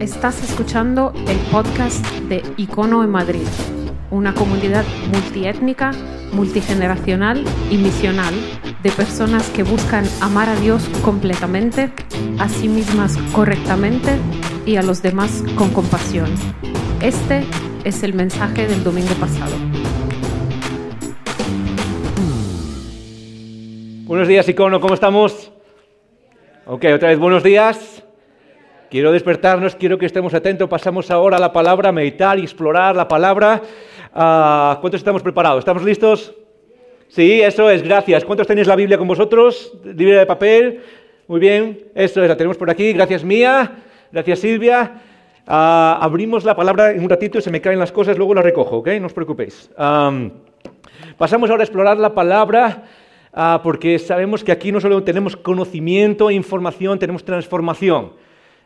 Estás escuchando el podcast de Icono en Madrid, una comunidad multiétnica, multigeneracional y misional de personas que buscan amar a Dios completamente, a sí mismas correctamente y a los demás con compasión. Este es el mensaje del domingo pasado. Buenos días, Icono, ¿cómo estamos? Ok, otra vez buenos días. Quiero despertarnos, quiero que estemos atentos. Pasamos ahora a la palabra, meditar y explorar la palabra. Ah, ¿Cuántos estamos preparados? ¿Estamos listos? Sí, eso es, gracias. ¿Cuántos tenéis la Biblia con vosotros? ¿Biblia de papel? Muy bien, eso es, la tenemos por aquí. Gracias, Mía. Gracias, Silvia. Ah, abrimos la palabra en un ratito y se me caen las cosas, luego la recojo, ¿ok? No os preocupéis. pasamos ahora a explorar la palabra. Ah, porque sabemos que aquí no solo tenemos conocimiento e información, tenemos transformación.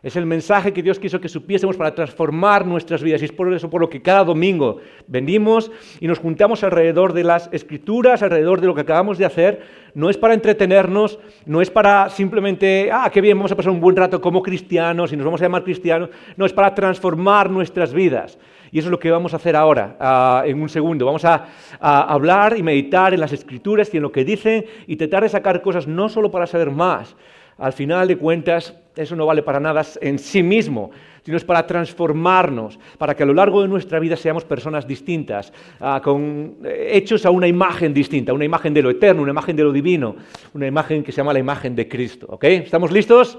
Es el mensaje que Dios quiso que supiésemos para transformar nuestras vidas. Y es por eso por lo que cada domingo venimos y nos juntamos alrededor de las escrituras, alrededor de lo que acabamos de hacer. No es para entretenernos, no es para simplemente, ah, qué bien, vamos a pasar un buen rato como cristianos y nos vamos a llamar cristianos. No, es para transformar nuestras vidas. Y eso es lo que vamos a hacer ahora, ah, en un segundo. Vamos a, a, hablar y meditar en las escrituras y en lo que dicen y tratar de sacar cosas no solo para saber más, al final de cuentas, eso no vale para nada en sí mismo, sino es para transformarnos, para que a lo largo de nuestra vida seamos personas distintas, ah, con, eh, hechos a una imagen distinta, una imagen de lo eterno, una imagen de lo divino, una imagen que se llama la imagen de Cristo. ¿Ok? ¿Estamos listos?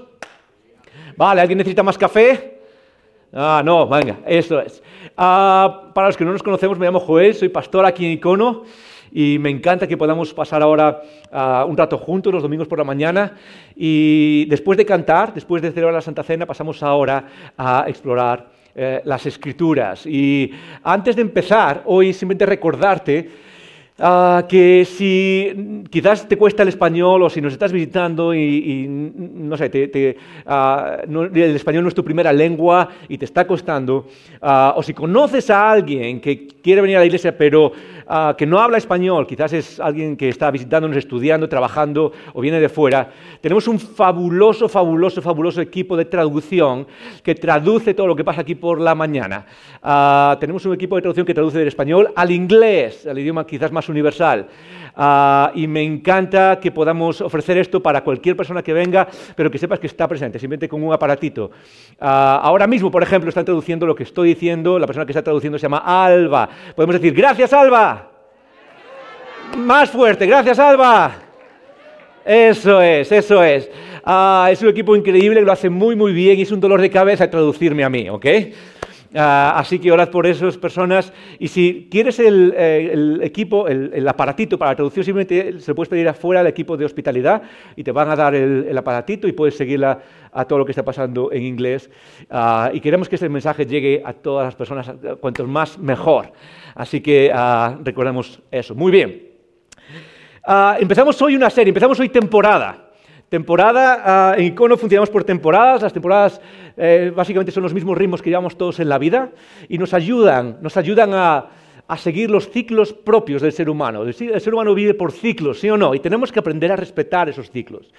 Vale, ¿alguien necesita más café? Ah, no, venga, eso es. Ah, para los que no nos conocemos, me llamo Joel, soy pastor aquí en Icono y me encanta que podamos pasar ahora uh, un rato juntos los domingos por la mañana y después de cantar, después de celebrar la Santa Cena, pasamos ahora a explorar eh, las escrituras. Y antes de empezar, hoy simplemente recordarte Uh, que si quizás te cuesta el español o si nos estás visitando y, no sé, te, uh, no, el español no es tu primera lengua y te está costando, uh, o si conoces a alguien que quiere venir a la iglesia pero que no habla español, quizás es alguien que está visitándonos, estudiando, trabajando o viene de fuera, tenemos un fabuloso, fabuloso, fabuloso equipo de traducción que traduce todo lo que pasa aquí por la mañana. tenemos un equipo de traducción que traduce del español al inglés, al idioma quizás más universal. Ah, y me encanta que podamos ofrecer esto para cualquier persona que venga, pero que sepas que está presente, simplemente con un aparatito. Ah, ahora mismo, por ejemplo, están traduciendo lo que estoy diciendo, la persona que está traduciendo se llama Alba. Podemos decir, gracias Alba. Más fuerte, gracias Alba. Eso es, eso es. Ah, es un equipo increíble, lo hace muy, muy bien y es un dolor de cabeza traducirme a mí, ¿ok? Ah, así que orad por esas personas. Y si quieres el, eh, equipo, el, aparatito para traducción, simplemente se lo puedes pedir afuera al equipo de hospitalidad y te van a dar el, aparatito y puedes seguirla a todo lo que está pasando en inglés. Ah, y queremos que este mensaje llegue a todas las personas, cuanto más mejor. Así que uh, recordemos eso. Muy bien. empezamos hoy una serie, empezamos hoy temporada. Temporada, en Icono funcionamos por temporadas, las temporadas eh, básicamente son los mismos ritmos que llevamos todos en la vida y nos ayudan, nos ayudan a, seguir los ciclos propios del ser humano. El ser humano vive por ciclos, ¿sí o no? Y tenemos que aprender a respetar esos ciclos.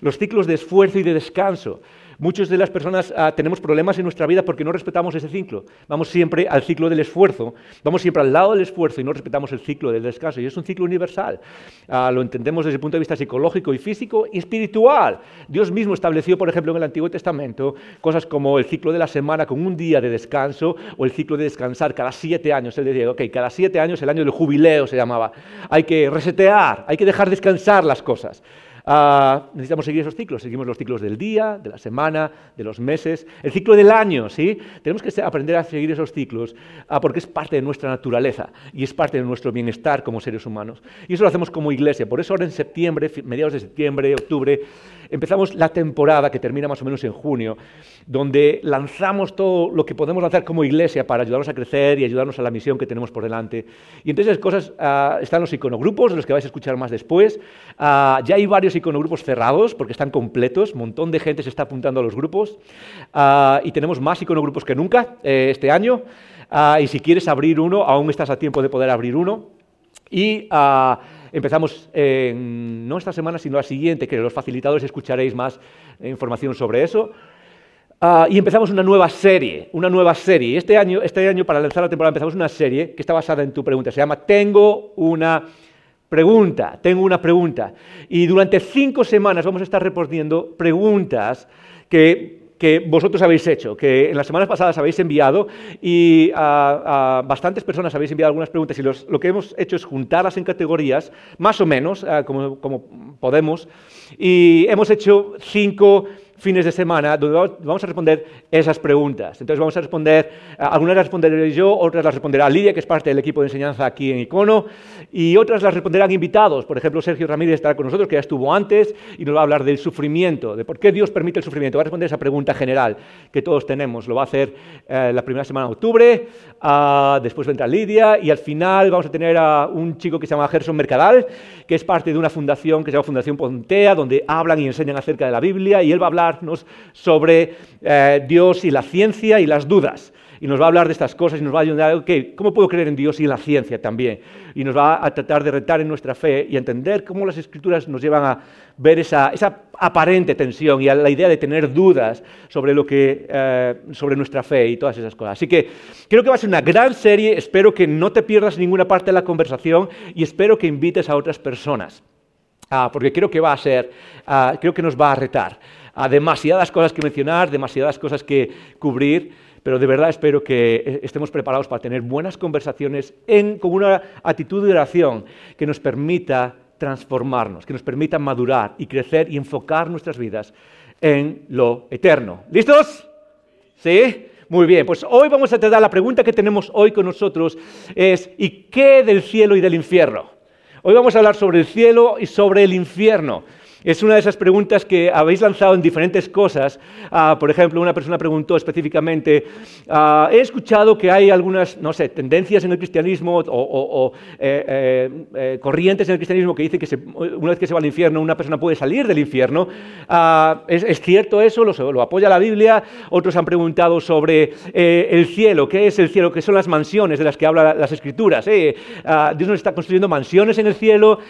Los ciclos de esfuerzo y de descanso. Muchas de las personas ah, tenemos problemas en nuestra vida porque no respetamos ese ciclo. Vamos siempre al ciclo del esfuerzo, vamos siempre al lado del esfuerzo y no respetamos el ciclo del descanso. Y es un ciclo universal. Ah, lo entendemos desde el punto de vista psicológico y físico y espiritual. Dios mismo estableció, por ejemplo, en el Antiguo Testamento, cosas como el ciclo de la semana con un día de descanso o el ciclo de descansar cada siete años. Él decía, ok, cada siete años el año del jubileo se llamaba. Hay que resetear, hay que dejar descansar las cosas. Ah, necesitamos seguir esos ciclos. Seguimos los ciclos del día, de la semana, de los meses, el ciclo del año, ¿sí? Tenemos que aprender a seguir esos ciclos ah, porque es parte de nuestra naturaleza y es parte de nuestro bienestar como seres humanos. Y eso lo hacemos como iglesia. Por eso ahora en septiembre, mediados de septiembre, octubre, empezamos la temporada que termina más o menos en junio, donde lanzamos todo lo que podemos lanzar como iglesia para ayudarnos a crecer y ayudarnos a la misión que tenemos por delante. Y entonces esas cosas uh, están los iconogrupos, los que vais a escuchar más después. Uh, ya hay varios iconogrupos cerrados porque están completos, un montón de gente se está apuntando a los grupos uh, y tenemos más iconogrupos que nunca eh, este año. y si quieres abrir uno, aún estás a tiempo de poder abrir uno. Y Empezamos no esta semana, sino la siguiente, que los facilitadores escucharéis más información sobre eso. Ah, y empezamos una nueva serie, una nueva serie. Este año, este año, para lanzar la temporada, empezamos una serie que está basada en tu pregunta. Se llama Tengo una pregunta, tengo una pregunta. Y durante cinco semanas vamos a estar respondiendo preguntas que que vosotros habéis hecho, que en las semanas pasadas habéis enviado y a, bastantes personas habéis enviado algunas preguntas y lo que hemos hecho es juntarlas en categorías, más o menos, ah, como, como podemos, y hemos hecho cinco fines de semana donde vamos a responder esas preguntas. Entonces vamos a responder, algunas las responderé yo, otras las responderá Lidia, que es parte del equipo de enseñanza aquí en Icono, y otras las responderán invitados. Por ejemplo, Sergio Ramírez estará con nosotros, que ya estuvo antes, y nos va a hablar del sufrimiento, de por qué Dios permite el sufrimiento. Va a responder esa pregunta general que todos tenemos. Lo va a hacer eh, la primera semana de octubre, uh, después vendrá Lidia, y al final vamos a tener a un chico que se llama Gerson Mercadal, que es parte de una fundación que se llama Fundación Pontea, donde hablan y enseñan acerca de la Biblia, y él va a hablar sobre eh, Dios y la ciencia y las dudas. Y nos va a hablar de estas cosas y nos va a ayudar, ok, ¿cómo puedo creer en Dios y en la ciencia también? Y nos va a tratar de retar en nuestra fe y entender cómo las escrituras nos llevan a ver esa, aparente tensión y a la idea de tener dudas sobre, lo que, eh, sobre nuestra fe y todas esas cosas. Así que creo que va a ser una gran serie, espero que no te pierdas ninguna parte de la conversación y espero que invites a otras personas. Ah, porque creo que va a ser, ah, creo que nos va a retar a demasiadas cosas que mencionar, demasiadas cosas que cubrir, pero de verdad espero que eh, estemos preparados para tener buenas conversaciones con una actitud de oración que nos permita transformarnos, que nos permita madurar y crecer y enfocar nuestras vidas en lo eterno. ¿Listos? ¿Sí? Muy bien, pues hoy vamos a tratar la pregunta que tenemos hoy con nosotros es ¿y qué del cielo y del infierno? Hoy vamos a hablar sobre el cielo y sobre el infierno. Es una de esas preguntas que habéis lanzado en diferentes cosas. Ah, por ejemplo, una persona preguntó específicamente, ah, he escuchado que hay algunas, no sé, tendencias en el cristianismo o, eh, eh, eh, corrientes en el cristianismo que dicen que una vez que se va al infierno una persona puede salir del infierno. Ah, ¿es, cierto eso? ¿Lo, apoya la Biblia? Otros han preguntado sobre el cielo. ¿Qué es el cielo? ¿Qué son las mansiones de las que hablan las escrituras? Dios nos está construyendo mansiones en el cielo.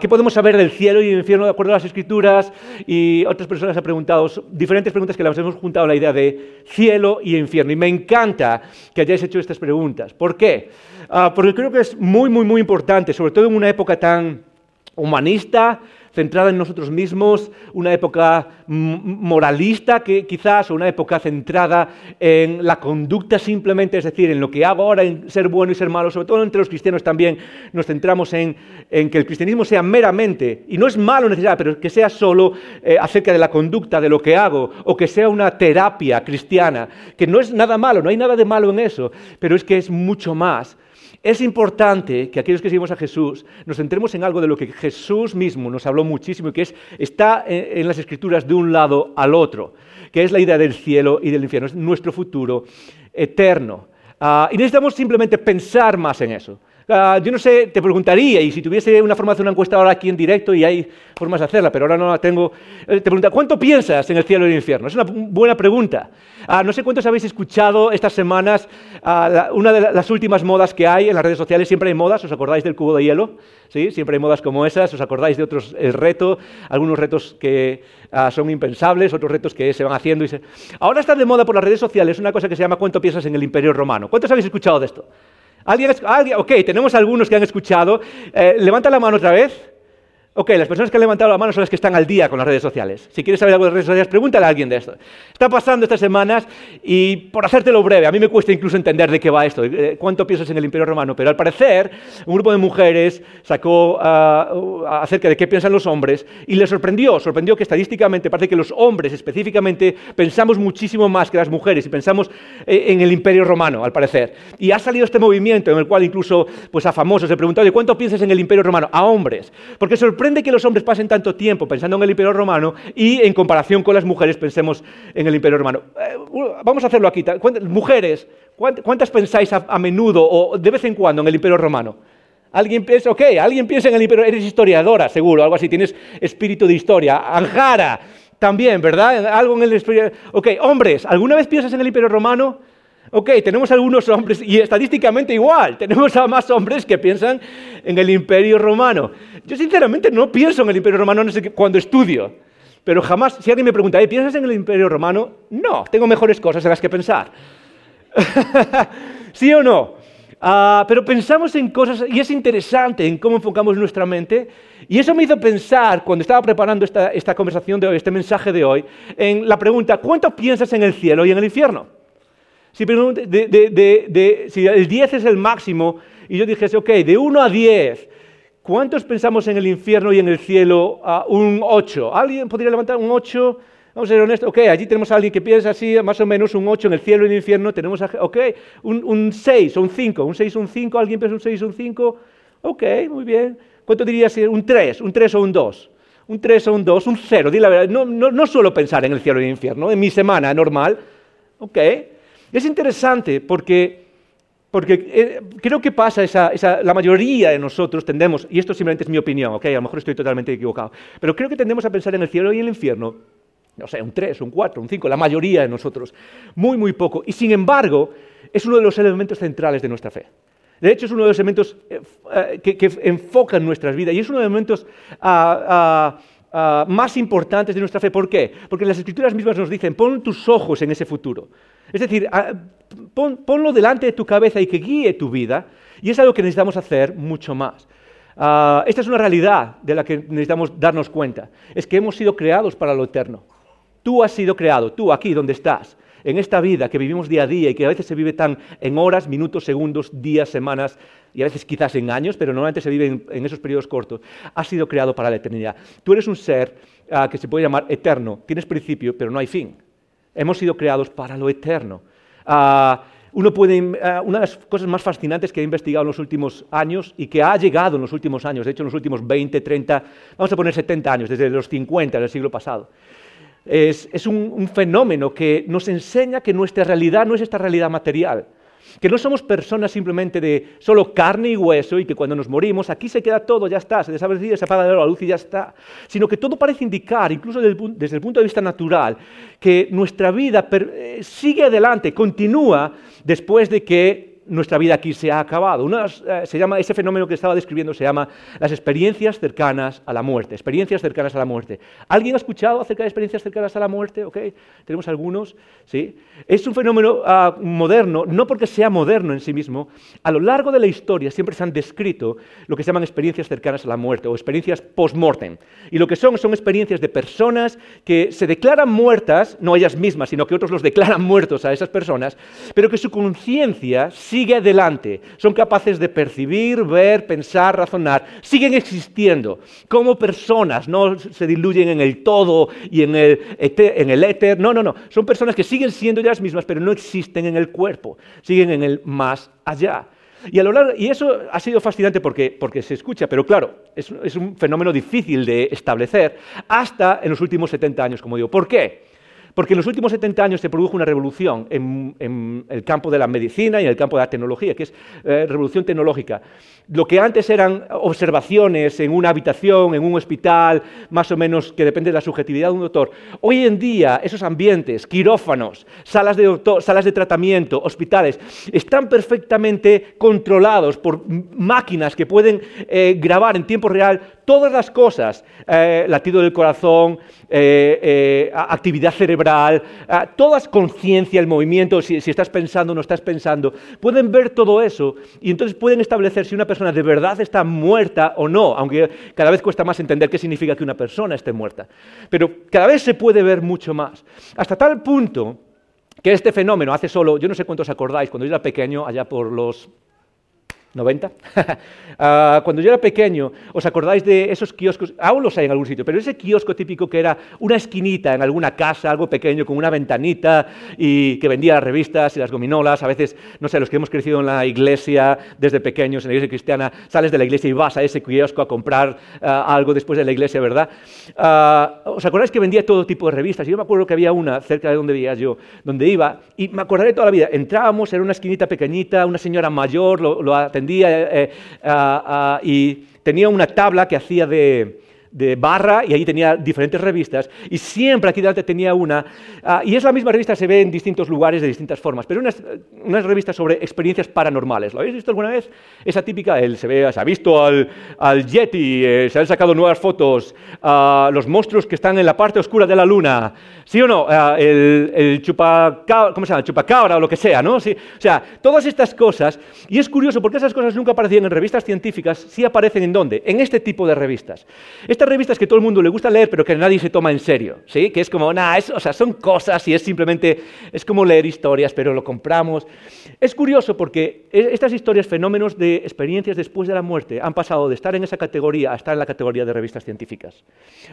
¿Qué podemos saber del cielo y del infierno de acuerdo escrituras y otras personas han preguntado diferentes preguntas que las hemos juntado a la idea de cielo y infierno. Y me encanta que hayáis hecho estas preguntas. ¿Por qué? Ah, porque creo que es muy, muy, muy importante, sobre todo en una época tan humanista, centrada en nosotros mismos, una época moralista que quizás, o una época centrada en la conducta simplemente, es decir, en lo que hago ahora, en ser bueno y ser malo, sobre todo entre los cristianos también nos centramos en, que el cristianismo sea meramente, y no es malo necesariamente, pero que sea solo eh, acerca de la conducta, de lo que hago, o que sea una terapia cristiana, que no es nada malo, no hay nada de malo en eso, pero es que es mucho más es importante que aquellos que seguimos a Jesús nos centremos en algo de lo que Jesús mismo nos habló muchísimo y que es, está en las escrituras de un lado al otro, que es la idea del cielo y del infierno, es nuestro futuro eterno. Ah, y necesitamos simplemente pensar más en eso. Ah, yo no sé, te preguntaría, y si tuviese una forma de hacer una encuesta ahora aquí en directo, y hay formas de hacerla, pero ahora no la tengo, eh, te pregunta, ¿cuánto piensas en el cielo y el infierno? Es una buena pregunta. Ah, no sé cuántos habéis escuchado estas semanas ah, una de las últimas modas que hay en las redes sociales, siempre hay modas, ¿os acordáis del cubo de hielo? ¿Sí? Siempre hay modas como esas, ¿os acordáis de otros, el reto, algunos retos que son impensables, otros retos que se van haciendo. Y Ahora está de moda por las redes sociales una cosa que se llama ¿cuánto piensas en el imperio romano? ¿Cuántos habéis escuchado de esto? ¿Alguien, alguien, ok, tenemos algunos que han escuchado. Eh, levanta la mano otra vez. Ok, las personas que han levantado la mano son las que están al día con las redes sociales. Si quieres saber algo de redes sociales, pregúntale a alguien de esto. Está pasando estas semanas y por hacértelo breve, a mí me cuesta incluso entender de qué va esto, eh, cuánto piensas en el Imperio Romano, pero al parecer un grupo de mujeres sacó ah, acerca de qué piensan los hombres y les sorprendió, sorprendió que estadísticamente parece que los hombres específicamente pensamos muchísimo más que las mujeres y pensamos eh, en el Imperio Romano, al parecer. Y ha salido este movimiento en el cual incluso pues, a famosos se preguntó, ¿de cuánto piensas en el Imperio Romano? A hombres. Porque sorprendió sorprende que los hombres pasen tanto tiempo pensando en el imperio romano y en comparación con las mujeres pensemos en el imperio romano. Eh, vamos a hacerlo aquí. Mujeres, ¿cuántas pensáis a, menudo o de vez en cuando en el imperio romano? Alguien piensa, ok, alguien piensa en el imperio, eres historiadora, seguro, algo así, tienes espíritu de historia. Anjara, también, ¿verdad? Algo en el. Ok, hombres, ¿alguna vez piensas en el imperio romano? Ok, tenemos algunos hombres, y estadísticamente igual, tenemos a más hombres que piensan en el imperio romano. Yo sinceramente no pienso en el imperio romano cuando estudio. Pero jamás, si alguien me pregunta, ¿piensas en el imperio romano? No, tengo mejores cosas en las que pensar. ¿Sí o no? Ah, pero pensamos en cosas, y es interesante en cómo enfocamos nuestra mente, y eso me hizo pensar, cuando estaba preparando esta, conversación de hoy, este mensaje de hoy, en la pregunta, ¿cuánto piensas en el cielo y en el infierno? Si, si el 10 es el máximo, y yo dijese, ok, de 1 a 10, ¿cuántos pensamos en el infierno y en el cielo? a un 8. ¿Alguien podría levantar un 8? Vamos a ser honestos, ok, allí tenemos a alguien que piensa así, más o menos un 8 en el cielo y en el infierno, tenemos, a, ok, un, 6 o un 5, un 6 o un 5, ¿alguien piensa un 6 o un 5? Ok, muy bien. ¿Cuánto dirías? Un 3, un 3 o un 2. Un 3 o un 2, un 0, di la verdad. No, no, suelo pensar en el cielo y el infierno, en mi semana normal. Ok. Es interesante porque, eh, creo que pasa, esa, la mayoría de nosotros tendemos, y esto simplemente es mi opinión, ok, a lo mejor estoy totalmente equivocado, pero creo que tendemos a pensar en el cielo y el infierno no sé, un 3, un 4, un 5, la mayoría de nosotros, muy, muy poco. Y sin embargo, es uno de los elementos centrales de nuestra fe. De hecho, es uno de los elementos eh, eh, que, enfocan nuestras vidas y es uno de los elementos ah, ah, ah, más importantes de nuestra fe. ¿Por qué? Porque las escrituras mismas nos dicen, pon tus ojos en ese futuro. Es decir, ponlo delante de tu cabeza y que guíe tu vida. Y es algo que necesitamos hacer mucho más. esta es una realidad de la que necesitamos darnos cuenta. Es que hemos sido creados para lo eterno. Tú has sido creado, tú aquí donde estás, en esta vida que vivimos día a día y que a veces se vive tan en horas, minutos, segundos, días, semanas y a veces quizás en años, pero normalmente se vive en, esos periodos cortos, has sido creado para la eternidad. Tú eres un ser ah, que se puede llamar eterno, tienes principio, pero no hay fin. Hemos sido creados para lo eterno. Ah, ah, una de las cosas más fascinantes que he investigado en los últimos años y que ha llegado en los últimos años, de hecho en los últimos 20, 30, vamos a poner 70 años, desde los 50 del siglo pasado, es, un, fenómeno que nos enseña que nuestra realidad no es esta realidad material, que no somos personas simplemente de solo carne y hueso y que cuando nos morimos aquí se queda todo, ya está, se desaparece, se apaga la luz y ya está, sino que todo parece indicar, incluso desde el punto de vista natural, que nuestra vida eh, sigue adelante, continúa después de que nuestra vida aquí se ha acabado. Eh, se llama, ese fenómeno que estaba describiendo se llama las experiencias cercanas a la muerte. Experiencias cercanas a la muerte. ¿Alguien ha escuchado acerca de experiencias cercanas a la muerte? ¿Okay? Tenemos algunos. ¿sí? Es un fenómeno ah, moderno, no porque sea moderno en sí mismo. A lo largo de la historia siempre se han descrito lo que se llaman experiencias cercanas a la muerte o experiencias post-mortem. Y lo que son son experiencias de personas que se declaran muertas, no ellas mismas, sino que otros los declaran muertos a esas personas, pero que su conciencia sigue adelante, son capaces de percibir, ver, pensar, razonar, siguen existiendo como personas, no se diluyen en el todo y en el, en el éter, no, no, no, son personas que siguen siendo ellas mismas, pero no existen en el cuerpo, siguen en el más allá. Y, a lo largo, y eso ha sido fascinante porque, porque se escucha, pero claro, es, es un fenómeno difícil de establecer hasta en los últimos 70 años, como digo. ¿Por qué? Porque en los últimos 70 años se produjo una revolución en, el campo de la medicina y en el campo de la tecnología, que es eh, revolución tecnológica. Lo que antes eran observaciones en una habitación, en un hospital, más o menos que depende de la subjetividad de un doctor, hoy en día esos ambientes, quirófanos, salas de, salas de tratamiento, hospitales, están perfectamente controlados por máquinas que pueden eh, grabar en tiempo real todas las cosas, eh, latido del corazón, actividad cerebral, todas conciencia, el movimiento, si, estás pensando o no estás pensando, pueden ver todo eso y entonces pueden establecer si una persona de verdad está muerta o no, aunque cada vez cuesta más entender qué significa que una persona esté muerta. Pero cada vez se puede ver mucho más. Hasta tal punto que este fenómeno hace solo, yo no sé cuántos acordáis, cuando yo era pequeño, allá por los 90. Ah, cuando yo era pequeño, ¿os acordáis de esos kioscos? Aún los hay en algún sitio, pero ese kiosco típico que era una esquinita en alguna casa, algo pequeño, con una ventanita y que vendía las revistas y las gominolas. A veces, no sé, los que hemos crecido en la iglesia desde pequeños, en la iglesia cristiana, sales de la iglesia y vas a ese kiosco a comprar ah, algo después de la iglesia, ¿verdad? Ah, ¿Os acordáis que vendía todo tipo de revistas? Yo me acuerdo que había una cerca de donde vivía yo, donde iba, y me acordaré toda la vida. Entrábamos, era una esquinita pequeñita, una señora mayor lo, lo atendía eh, eh, y tenía una tabla que hacía de, de barra y ahí tenía diferentes revistas y siempre aquí delante tenía una ah, y es la misma revista, se ve en distintos lugares de distintas formas, pero una, una revista sobre experiencias paranormales. ¿Lo habéis visto alguna vez? Esa típica, él se, ve, se ha visto al, al Yeti, eh, se han sacado nuevas fotos, a los monstruos que están en la parte oscura de la luna, ¿sí o no? Ah, el, el chupacabra, ¿cómo se llama? chupacabra o lo que sea, ¿no? Sí, o sea, todas estas cosas, y es curioso porque esas cosas nunca aparecían en revistas científicas, sí aparecen en dónde? En este tipo de revistas. Revistas que todo el mundo le gusta leer, pero que nadie se toma en serio, ¿sí? Que es como, nada, o sea, son cosas y es simplemente, es como leer historias, pero lo compramos. Es curioso porque e, estas historias, fenómenos de experiencias después de la muerte, han pasado de estar en esa categoría a estar en la categoría de revistas científicas.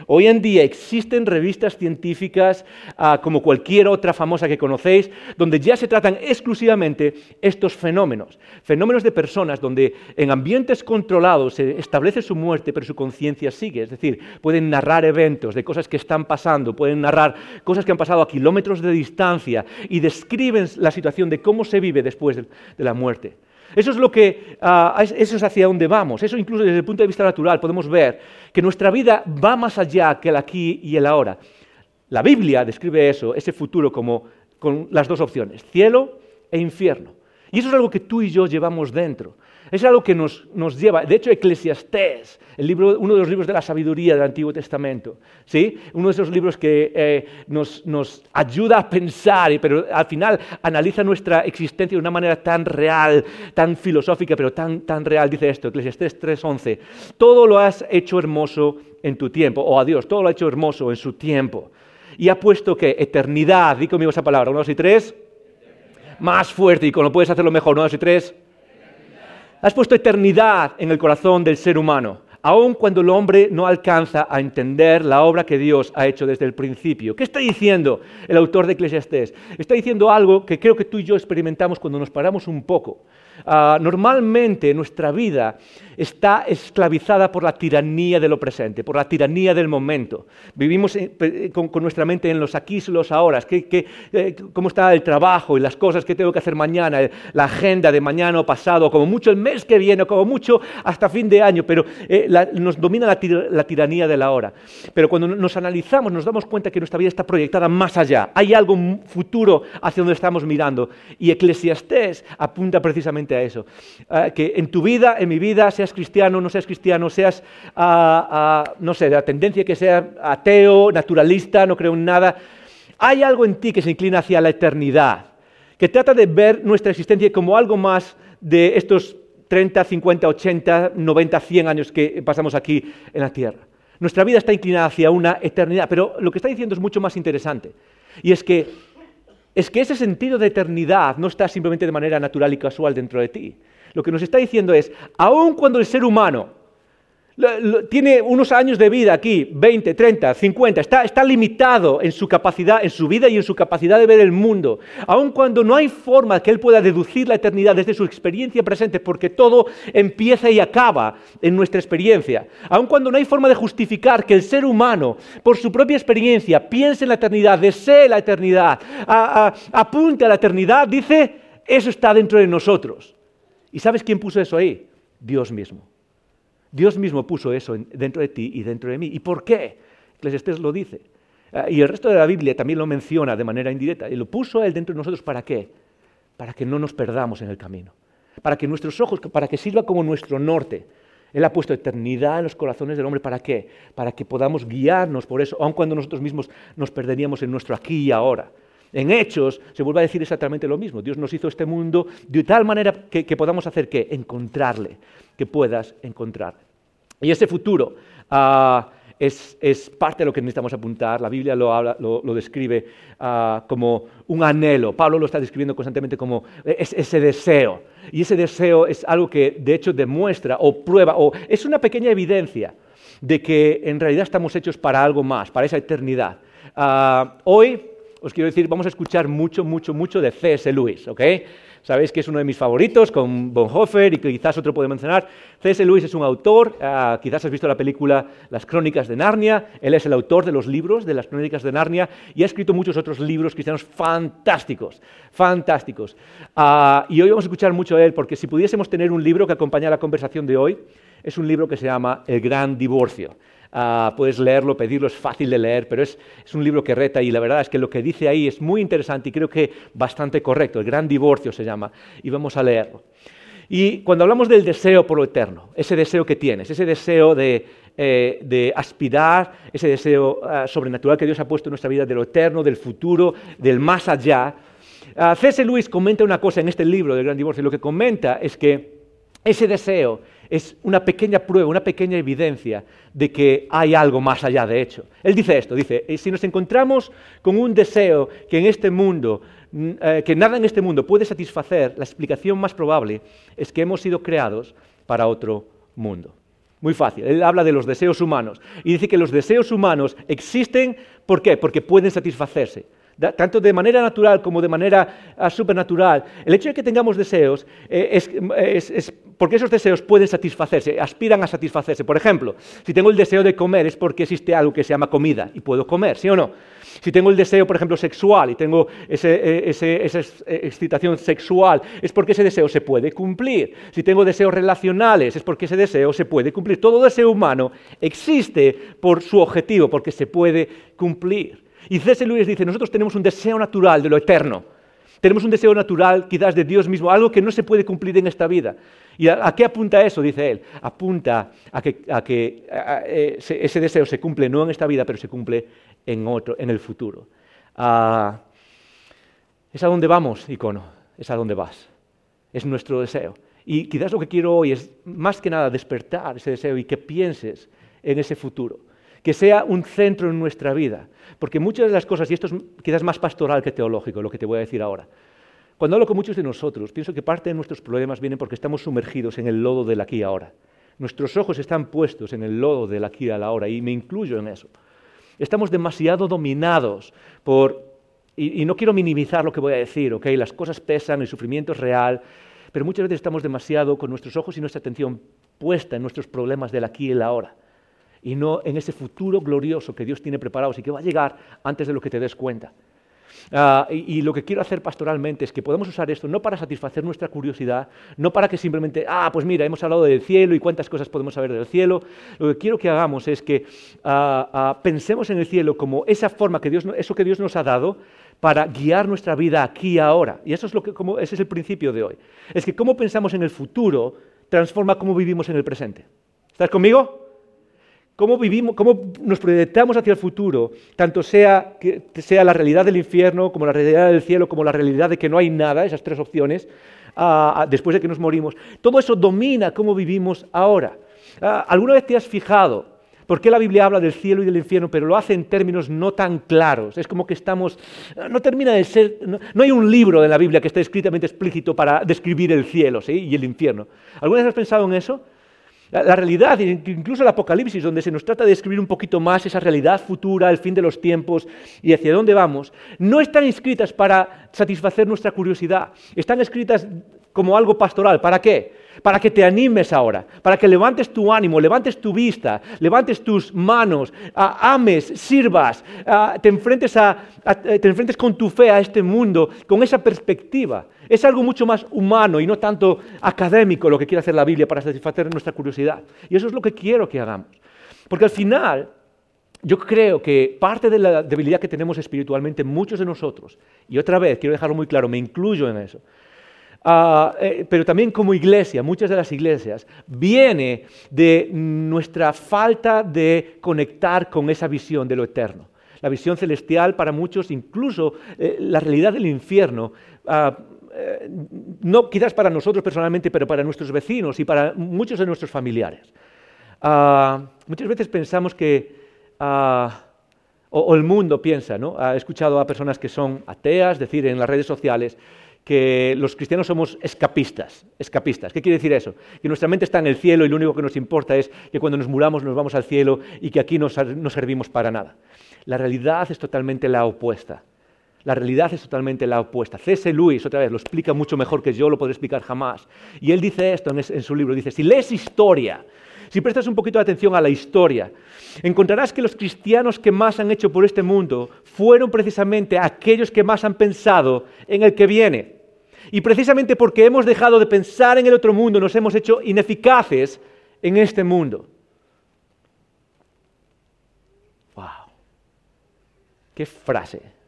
Hoy en día existen revistas científicas ah, como cualquier otra famosa que conocéis, donde ya se tratan exclusivamente estos fenómenos. Fenómenos de personas donde en ambientes controlados se establece su muerte, pero su conciencia sigue. Es decir, pueden narrar eventos de cosas que están pasando, pueden narrar cosas que han pasado a kilómetros de distancia y describen la situación de cómo se vive después de, la muerte. Eso es lo que, uh, eso es hacia dónde vamos. Eso incluso desde el punto de vista natural podemos ver que nuestra vida va más allá que el aquí y el ahora. La Biblia describe eso, ese futuro, como con las dos opciones, cielo e infierno. Y eso es algo que tú y yo llevamos dentro. Es algo que nos, lleva, de hecho, Eclesiastés, el libro, uno de los libros de la sabiduría del Antiguo Testamento, ¿sí? uno de esos libros que eh, nos, nos, ayuda a pensar, pero al final analiza nuestra existencia de una manera tan real, tan filosófica, pero tan, tan real. Dice esto, Eclesiastés 3.11, todo lo has hecho hermoso en tu tiempo, o a Dios, todo lo ha hecho hermoso en su tiempo. Y ha puesto que eternidad, di conmigo esa palabra, uno, dos y tres, más fuerte, y cuando puedes hacerlo mejor, uno, dos y tres, Has puesto eternidad en el corazón del ser humano, aun cuando el hombre no alcanza a entender la obra que Dios ha hecho desde el principio. ¿Qué está diciendo el autor de Eclesiastés? Está diciendo algo que creo que tú y yo experimentamos cuando nos paramos un poco. Ah, normalmente nuestra vida está esclavizada por la tiranía de lo presente, por la tiranía del momento. Vivimos eh, con, nuestra mente en los aquí y los ahora. Eh, ¿Cómo está el trabajo y las cosas que tengo que hacer mañana? La agenda de mañana o pasado, como mucho el mes que viene, como mucho hasta fin de año. Pero eh, nos domina la, tiranía de la hora. Pero cuando nos analizamos nos damos cuenta que nuestra vida está proyectada más allá. Hay algo futuro hacia donde estamos mirando. Y Eclesiastés apunta precisamente a eso. Que en tu vida, en mi vida, cristiano, no seas cristiano, seas, ah, ah, no sé, de la tendencia que seas ateo, naturalista, no creo en nada, hay algo en ti que se inclina hacia la eternidad, que trata de ver nuestra existencia como algo más de estos 30, 50, 80, 90, 100 años que pasamos aquí en la tierra. Nuestra vida está inclinada hacia una eternidad, pero lo que está diciendo es mucho más interesante. Y es que es que ese sentido de eternidad no está simplemente de manera natural y casual dentro de ti. Lo que nos está diciendo es, aun cuando el ser humano tiene unos años de vida aquí, 20, 30, 50, está, limitado en su capacidad, en su vida y en su capacidad de ver el mundo. Aun cuando no hay forma que él pueda deducir la eternidad desde su experiencia presente, porque todo empieza y acaba en nuestra experiencia. Aun cuando no hay forma de justificar que el ser humano, por su propia experiencia, piense en la eternidad, desee la eternidad, apunte a la eternidad, dice, eso está dentro de nosotros. ¿Y sabes quién puso eso ahí? Dios mismo. Dios mismo puso eso dentro de ti y dentro de mí. ¿Y por qué? Eclesiastés lo dice. Ah, y el resto de la Biblia también lo menciona de manera indirecta. Y lo puso Él dentro de nosotros para qué? Para que no nos perdamos en el camino. Para que nuestros ojos, para que sirva como nuestro norte. Él ha puesto eternidad en los corazones del hombre. ¿Para qué? Para que podamos guiarnos por eso, aun cuando nosotros mismos nos perderíamos en nuestro aquí y ahora. En Hechos se vuelve a decir exactamente lo mismo. Dios nos hizo este mundo de tal manera que, podamos hacer que encontrarle, que puedas encontrar. Y ese futuro ah, es, parte de lo que necesitamos apuntar. La Biblia lo, describe ah, como un anhelo. Pablo lo está describiendo constantemente como ese deseo. Y ese deseo es algo que de hecho demuestra o prueba o es una pequeña evidencia de que en realidad estamos hechos para algo más, para esa eternidad. Ah, hoy os quiero decir, vamos a escuchar mucho, mucho, mucho de C.S. Lewis, ¿ok? Sabéis que es uno de mis favoritos, con Bonhoeffer y quizás otro puede mencionar. C.S. Lewis es un autor, ah, quizás has visto la película Las Crónicas de Narnia, él es el autor de los libros de las Crónicas de Narnia y ha escrito muchos otros libros cristianos fantásticos, fantásticos. Ah, y hoy vamos a escuchar mucho de él porque si pudiésemos tener un libro que acompañe la conversación de hoy, es un libro que se llama El Gran Divorcio. Ah, puedes leerlo, pedirlo, es fácil de leer, pero es, un libro que reta y la verdad es que lo que dice ahí es muy interesante y creo que bastante correcto. El Gran Divorcio se llama y vamos a leerlo. Y cuando hablamos del deseo por lo eterno, ese deseo que tienes, ese deseo de, eh, aspirar, ese deseo ah, sobrenatural que Dios ha puesto en nuestra vida de lo eterno, del futuro, del más allá, uh, C.S. Lewis comenta una cosa en este libro del Gran Divorcio. Lo que comenta es que ese deseo es una pequeña prueba, una pequeña evidencia de que hay algo más allá de hecho. Él dice esto, dice, eh, si nos encontramos con un deseo que en este mundo, mm, eh, que nada en este mundo puede satisfacer, la explicación más probable es que hemos sido creados para otro mundo. Muy fácil. Él habla de los deseos humanos y dice que los deseos humanos existen, ¿por qué? Porque pueden satisfacerse tanto de manera natural como de manera uh, supernatural, el hecho de que tengamos deseos eh, es, porque esos deseos pueden satisfacerse, aspiran a satisfacerse. Por ejemplo, si tengo el deseo de comer es porque existe algo que se llama comida y puedo comer, ¿sí o no? Si tengo el deseo, por ejemplo, sexual y tengo eh, esa eh, excitación sexual, es porque ese deseo se puede cumplir. Si tengo deseos relacionales, es porque ese deseo se puede cumplir. Todo deseo humano existe por su objetivo, porque se puede cumplir. Y C.S. Lewis dice, nosotros tenemos un deseo natural de lo eterno. Tenemos un deseo natural quizás de Dios mismo, algo que no se puede cumplir en esta vida. ¿Y a, qué apunta eso? Dice él. Apunta a que, eh, ese deseo se cumple no en esta vida, pero se cumple en, otro, en el futuro. Ah, es a dónde vamos, icono. Es a dónde vas. Es nuestro deseo. Y quizás lo que quiero hoy es más que nada despertar ese deseo y que pienses en ese futuro que sea un centro en nuestra vida. Porque muchas de las cosas, y esto es quizás más pastoral que teológico, lo que te voy a decir ahora, cuando hablo con muchos de nosotros, pienso que parte de nuestros problemas vienen porque estamos sumergidos en el lodo del aquí y ahora. Nuestros ojos están puestos en el lodo del aquí y ahora, y me incluyo en eso. Estamos demasiado dominados por, y, no quiero minimizar lo que voy a decir, ¿ok? Las cosas pesan, el sufrimiento es real, pero muchas veces estamos demasiado con nuestros ojos y nuestra atención puesta en nuestros problemas del aquí y el ahora y no en ese futuro glorioso que Dios tiene preparado y que va a llegar antes de lo que te des cuenta. Ah, y, lo que quiero hacer pastoralmente es que podamos usar esto no para satisfacer nuestra curiosidad, no para que simplemente, ah, pues mira, hemos hablado del cielo y cuántas cosas podemos saber del cielo. Lo que quiero que hagamos es que ah, ah, pensemos en el cielo como esa forma que Dios, eso que Dios nos ha dado para guiar nuestra vida aquí y ahora. Y eso es lo que, como, ese es el principio de hoy. Es que cómo pensamos en el futuro transforma cómo vivimos en el presente. ¿Estás conmigo? Cómo vivimos, cómo nos proyectamos hacia el futuro, tanto sea que sea la realidad del infierno, como la realidad del cielo, como la realidad de que no hay nada, esas tres opciones, ah, ah, después de que nos morimos. Todo eso domina cómo vivimos ahora. Ah, ¿Alguna vez te has fijado por qué la Biblia habla del cielo y del infierno, pero lo hace en términos no tan claros? Es como que estamos, no termina de ser, no, hay un libro de la Biblia que esté escritamente explícito para describir el cielo y el infierno. ¿Alguna vez has pensado en eso? La, realidad, incluso el Apocalipsis, donde se nos trata de describir un poquito más esa realidad futura, el fin de los tiempos y hacia dónde vamos, no están escritas para satisfacer nuestra curiosidad, están escritas como algo pastoral. ¿Para qué? Para que te animes ahora, para que levantes tu ánimo, levantes tu vista, levantes tus manos, ames, sirvas, te, enfrentes te enfrentes con tu fe a este mundo, con esa perspectiva. Es algo mucho más humano y no tanto académico lo que quiere hacer la Biblia para satisfacer nuestra curiosidad. Y eso es lo que quiero que hagamos. Porque al final, yo creo que parte de la debilidad que tenemos espiritualmente muchos de nosotros, y otra vez quiero dejarlo muy claro, me incluyo en eso, ah, eh, pero también como iglesia, muchas de las iglesias, viene de nuestra falta de conectar con esa visión de lo eterno. La visión celestial para muchos, incluso eh, la realidad del infierno, ah, eh, no quizás para nosotros personalmente, pero para nuestros vecinos y para muchos de nuestros familiares. Ah, muchas veces pensamos que, ah, o, el mundo piensa, ¿no? ha escuchado a personas que son ateas decir en las redes sociales que los cristianos somos escapistas. Escapistas. ¿Qué quiere decir eso? Que nuestra mente está en el cielo y lo único que nos importa es que cuando nos muramos nos vamos al cielo y que aquí no servimos para nada. La realidad es totalmente la opuesta. La realidad es totalmente la opuesta. C.S. Lewis, otra vez, lo explica mucho mejor que yo lo podré explicar jamás. Y él dice esto en, su libro, dice, si lees historia, si prestas un poquito de atención a la historia, encontrarás que los cristianos que más han hecho por este mundo fueron precisamente aquellos que más han pensado en el que viene. Y precisamente porque hemos dejado de pensar en el otro mundo, nos hemos hecho ineficaces en este mundo. ¡Wow! ¡Qué frase!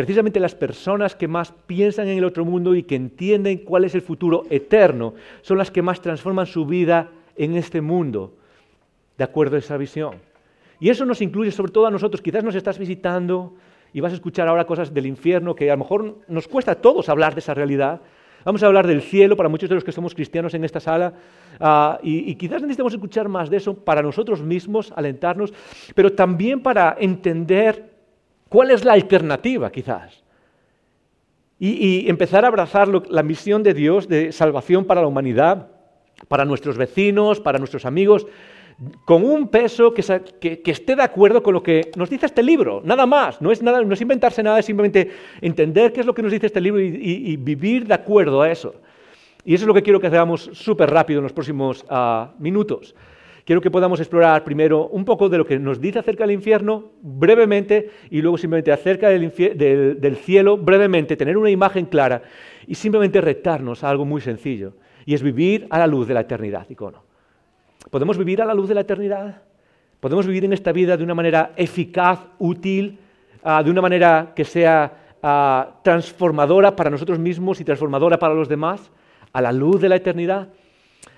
Precisamente las personas que más piensan en el otro mundo y que entienden cuál es el futuro eterno son las que más transforman su vida en este mundo, de acuerdo a esa visión. Y eso nos incluye sobre todo a nosotros. Quizás nos estás visitando y vas a escuchar ahora cosas del infierno que a lo mejor nos cuesta a todos hablar de esa realidad. Vamos a hablar del cielo para muchos de los que somos cristianos en esta sala ah, y, quizás necesitamos escuchar más de eso para nosotros mismos, alentarnos, pero también para entender cuál es la alternativa quizás. Y, y empezar a abrazar la misión de Dios de salvación para la humanidad, para nuestros vecinos, para nuestros amigos, con un peso que, esté de acuerdo con lo que nos dice este libro, nada más, no es, nada, no es inventarse nada, es simplemente entender qué es lo que nos dice este libro y, vivir de acuerdo a eso. Y eso es lo que quiero que hagamos súper rápido en los próximos ah, minutos. Quiero que podamos explorar primero un poco de lo que nos dice acerca del infierno, brevemente, y luego simplemente acerca del, del cielo, brevemente, tener una imagen clara y simplemente retarnos a algo muy sencillo, y es vivir a la luz de la eternidad, icono. ¿Podemos vivir a la luz de la eternidad? ¿Podemos vivir en esta vida de una manera eficaz, útil, ah, de una manera que sea ah, transformadora para nosotros mismos y transformadora para los demás? ¿A la luz de la eternidad?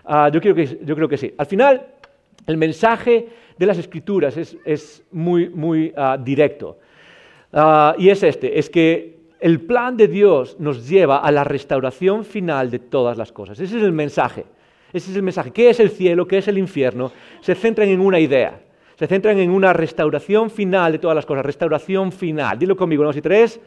Ah, yo, creo que, yo, creo que, sí. Al final, el mensaje de las escrituras es, muy, muy directo. y es este, es que el plan de Dios nos lleva a la restauración final de todas las cosas. Ese es el mensaje. Ese es el mensaje. ¿Qué es el cielo? ¿Qué es el infierno? Se centran en una idea. Se centran en una restauración final de todas las cosas. Restauración final. Dilo conmigo, ¿no? Si tres.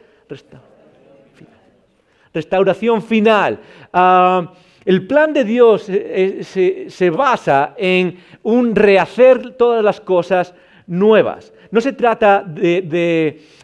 Restauración final. Ah, el plan de Dios eh, eh, se basa en un rehacer todas las cosas nuevas. No se trata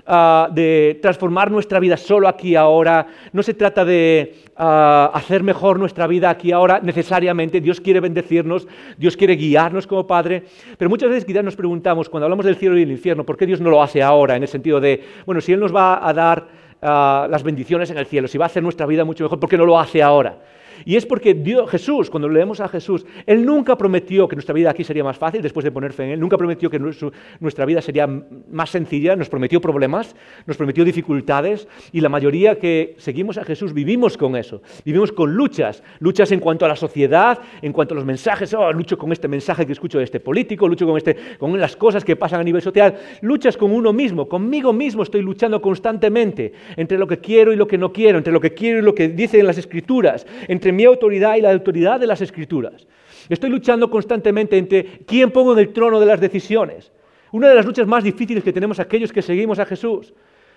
ah, de, transformar nuestra vida solo aquí ahora, no se trata de ah, hacer mejor nuestra vida aquí ahora necesariamente. Dios quiere bendecirnos, Dios quiere guiarnos como Padre, pero muchas veces quizás nos preguntamos, cuando hablamos del cielo y del infierno, ¿por qué Dios no lo hace ahora? En el sentido de, bueno, si Él nos va a dar ah, las bendiciones en el cielo, si va a hacer nuestra vida mucho mejor, ¿por qué no lo hace ahora? Y es porque Jesús, cuando leemos a Jesús, Él nunca prometió que nuestra vida aquí sería más fácil después de poner fe en Él, nunca prometió que nuestra vida sería más sencilla, nos prometió problemas, nos prometió dificultades y la mayoría que seguimos a Jesús vivimos con eso, vivimos con luchas, luchas en cuanto a la sociedad, en cuanto a los mensajes, oh, lucho con este mensaje que escucho de este político, lucho con, este, con las cosas que pasan a nivel social, luchas con uno mismo, conmigo mismo estoy luchando constantemente entre lo que quiero y lo que no quiero, entre lo que quiero y lo que dicen las escrituras, entre mi autoridad y la autoridad de las escrituras. Estoy luchando constantemente entre quién pongo en el trono de las decisiones. Una de las luchas más difíciles que tenemos aquellos que seguimos a Jesús.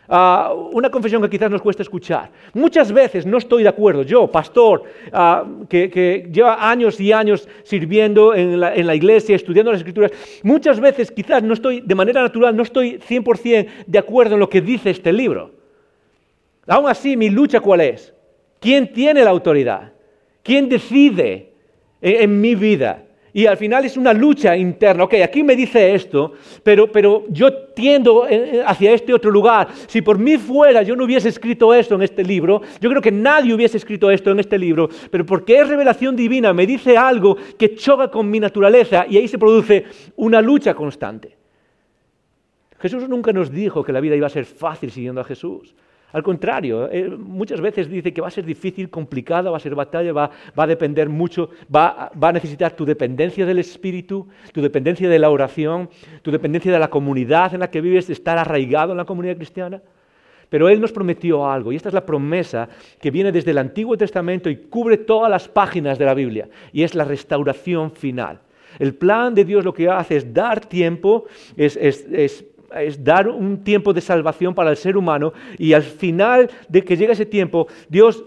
Ah, una confesión que quizás nos cuesta escuchar. Muchas veces no estoy de acuerdo. Yo, pastor, ah, que, lleva años y años sirviendo en la, en la, iglesia, estudiando las escrituras, muchas veces quizás no estoy, de manera natural, no estoy 100% de acuerdo en lo que dice este libro. Aún así, mi lucha cuál es? ¿Quién tiene la autoridad? ¿Quién decide en, mi vida? Y al final es una lucha interna. Ok, aquí me dice esto, pero, pero yo tiendo eh, hacia este otro lugar. Si por mí fuera yo no hubiese escrito esto en este libro, yo creo que nadie hubiese escrito esto en este libro, pero porque es revelación divina, me dice algo que choca con mi naturaleza y ahí se produce una lucha constante. Jesús nunca nos dijo que la vida iba a ser fácil siguiendo a Jesús. Al contrario, eh, muchas veces dice que va a ser difícil, complicada, va a ser batalla, va, a depender mucho, va, a necesitar tu dependencia del Espíritu, tu dependencia de la oración, tu dependencia de la comunidad en la que vives, estar arraigado en la comunidad cristiana. Pero Él nos prometió algo, y esta es la promesa que viene desde el Antiguo Testamento y cubre todas las páginas de la Biblia, y es la restauración final. El plan de Dios lo que hace es dar tiempo, es es dar un tiempo de salvación para el ser humano y al final de que llega ese tiempo, Dios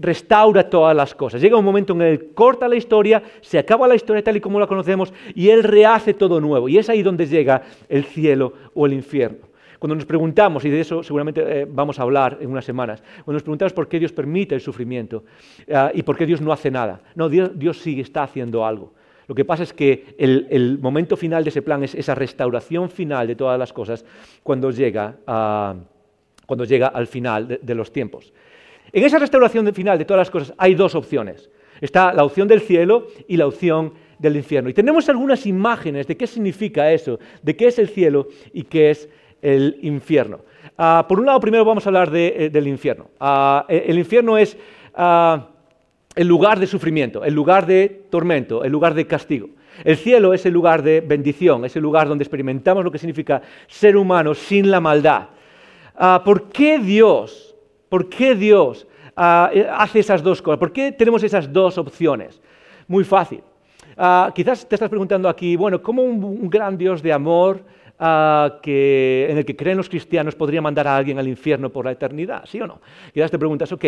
restaura todas las cosas. Llega un momento en el que corta la historia, se acaba la historia tal y como la conocemos y Él rehace todo nuevo. Y es ahí donde llega el cielo o el infierno. Cuando nos preguntamos, y de eso seguramente eh, vamos a hablar en unas semanas, cuando nos preguntamos por qué Dios permite el sufrimiento ah, y por qué Dios no hace nada. No, Dios, Dios sí está haciendo algo. Lo que pasa es que el, momento final de ese plan es esa restauración final de todas las cosas cuando llega, al final de, los tiempos. En esa restauración final de todas las cosas hay dos opciones. Está la opción del cielo y la opción del infierno. Y tenemos algunas imágenes de qué significa eso, de qué es el cielo y qué es el infierno. Ah, por un lado, primero vamos a hablar eh, del infierno. Ah, e, el infierno es ah, el lugar de sufrimiento, el lugar de tormento, el lugar de castigo. El cielo es el lugar de bendición, es el lugar donde experimentamos lo que significa ser humano sin la maldad. ¿Por qué Dios, por qué Dios hace esas dos cosas? ¿Por qué tenemos esas dos opciones? Muy fácil. quizás te estás preguntando aquí, bueno, ¿cómo un gran Dios de amor que, en el que creen los cristianos podría mandar a alguien al infierno por la eternidad, ¿sí o no? Quizás te preguntas, ok,